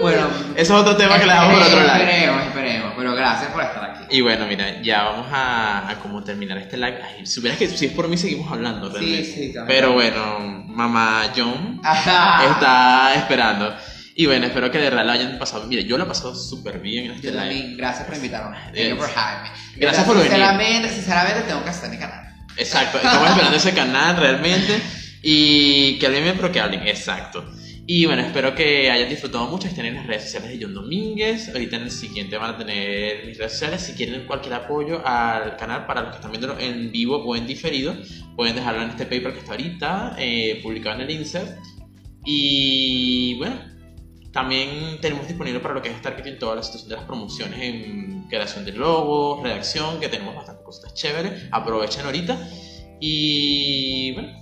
Bueno, Eso es otro tema que le damos por otro lado. Esperemos, esperemos, pero gracias por estar aquí. Y bueno, mira, ya vamos a, a como terminar este live. Ay, supieras que si es por mí seguimos hablando, Sí, realmente. sí, también. Pero bueno, mamá John Ajá. está esperando. Y bueno, espero que de verdad lo hayan pasado. Mira, yo lo he pasado súper bien en este Yo live. también, gracias por invitarme. Thank you for having me. Gracias por venir. Sinceramente, sinceramente tengo que hacer mi canal. Exacto, estamos esperando ese canal realmente. Y que hablen pero que hablen, exacto. Y bueno, espero que hayan disfrutado mucho. Estén en las redes sociales de John Domínguez. Ahorita en el siguiente van a tener mis redes sociales. Si quieren cualquier apoyo al canal, para los que están viéndolo en vivo o en diferido, pueden dejarlo en este paper que está ahorita, eh, publicado en el insert. Y bueno, También tenemos disponible para lo que es Starketing toda la situación de las promociones en creación de logos, redacción, que tenemos bastantes cosas chéveres. Aprovechen ahorita. Y bueno,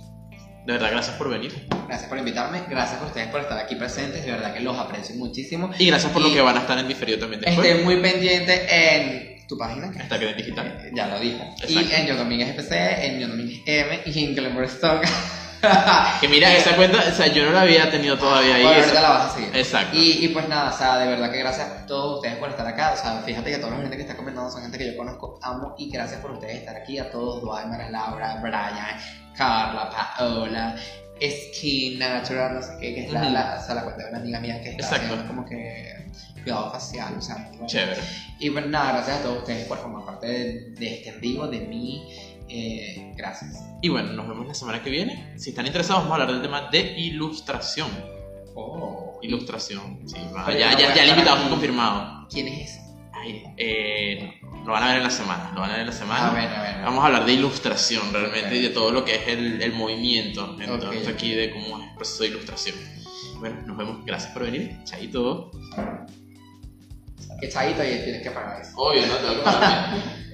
de verdad, gracias por venir. Gracias por invitarme, gracias por ustedes por estar aquí presentes, de verdad que los aprecio muchísimo. Y gracias por lo Y que van a estar en diferido también después. Estén muy pendiente en tu página, que Starketing Digital. Eh, Ya lo dijo. Y en Yo Domínguez FC, en Yo Domínguez M y en Glamour Stock. Que mira, esa cuenta, o sea, yo no la había tenido todavía ahí. Bueno, esa- ahorita la vas a seguir. Exacto. Y, y pues nada, o sea, de verdad que gracias a todos ustedes por estar acá. O sea, fíjate que toda la gente que está comentando son gente que yo conozco, amo y gracias por ustedes estar aquí. A todos, Duay, María Laura, Brian, Carla, Paola, Skin Natural, no sé qué, que es la, Ujú. la, o sea, la cuenta de una amiga mía que está Exacto. haciendo como que cuidado facial, o sea, bueno. Chévere. Y pues nada, gracias a todos ustedes por formar parte de, de este en vivo, de mí. Eh, gracias. Y bueno, nos vemos la semana que viene. Si están interesados, vamos a hablar del tema de ilustración. Oh. Ilustración, sí. va, ya, ya, ya el invitado fue confirmado. ¿Quién es ese? Ay, eh, lo van a ver en la semana. Lo van a ver en la semana. A ver, a ver. a ver. Vamos a hablar de ilustración realmente Ok. y de todo lo que es el, el movimiento. Entonces, Ok. aquí de cómo es el proceso de ilustración. Bueno, nos vemos. Gracias por venir. Chaito. Que chaito y tienes que pagar eso. Obvio, no que pagar.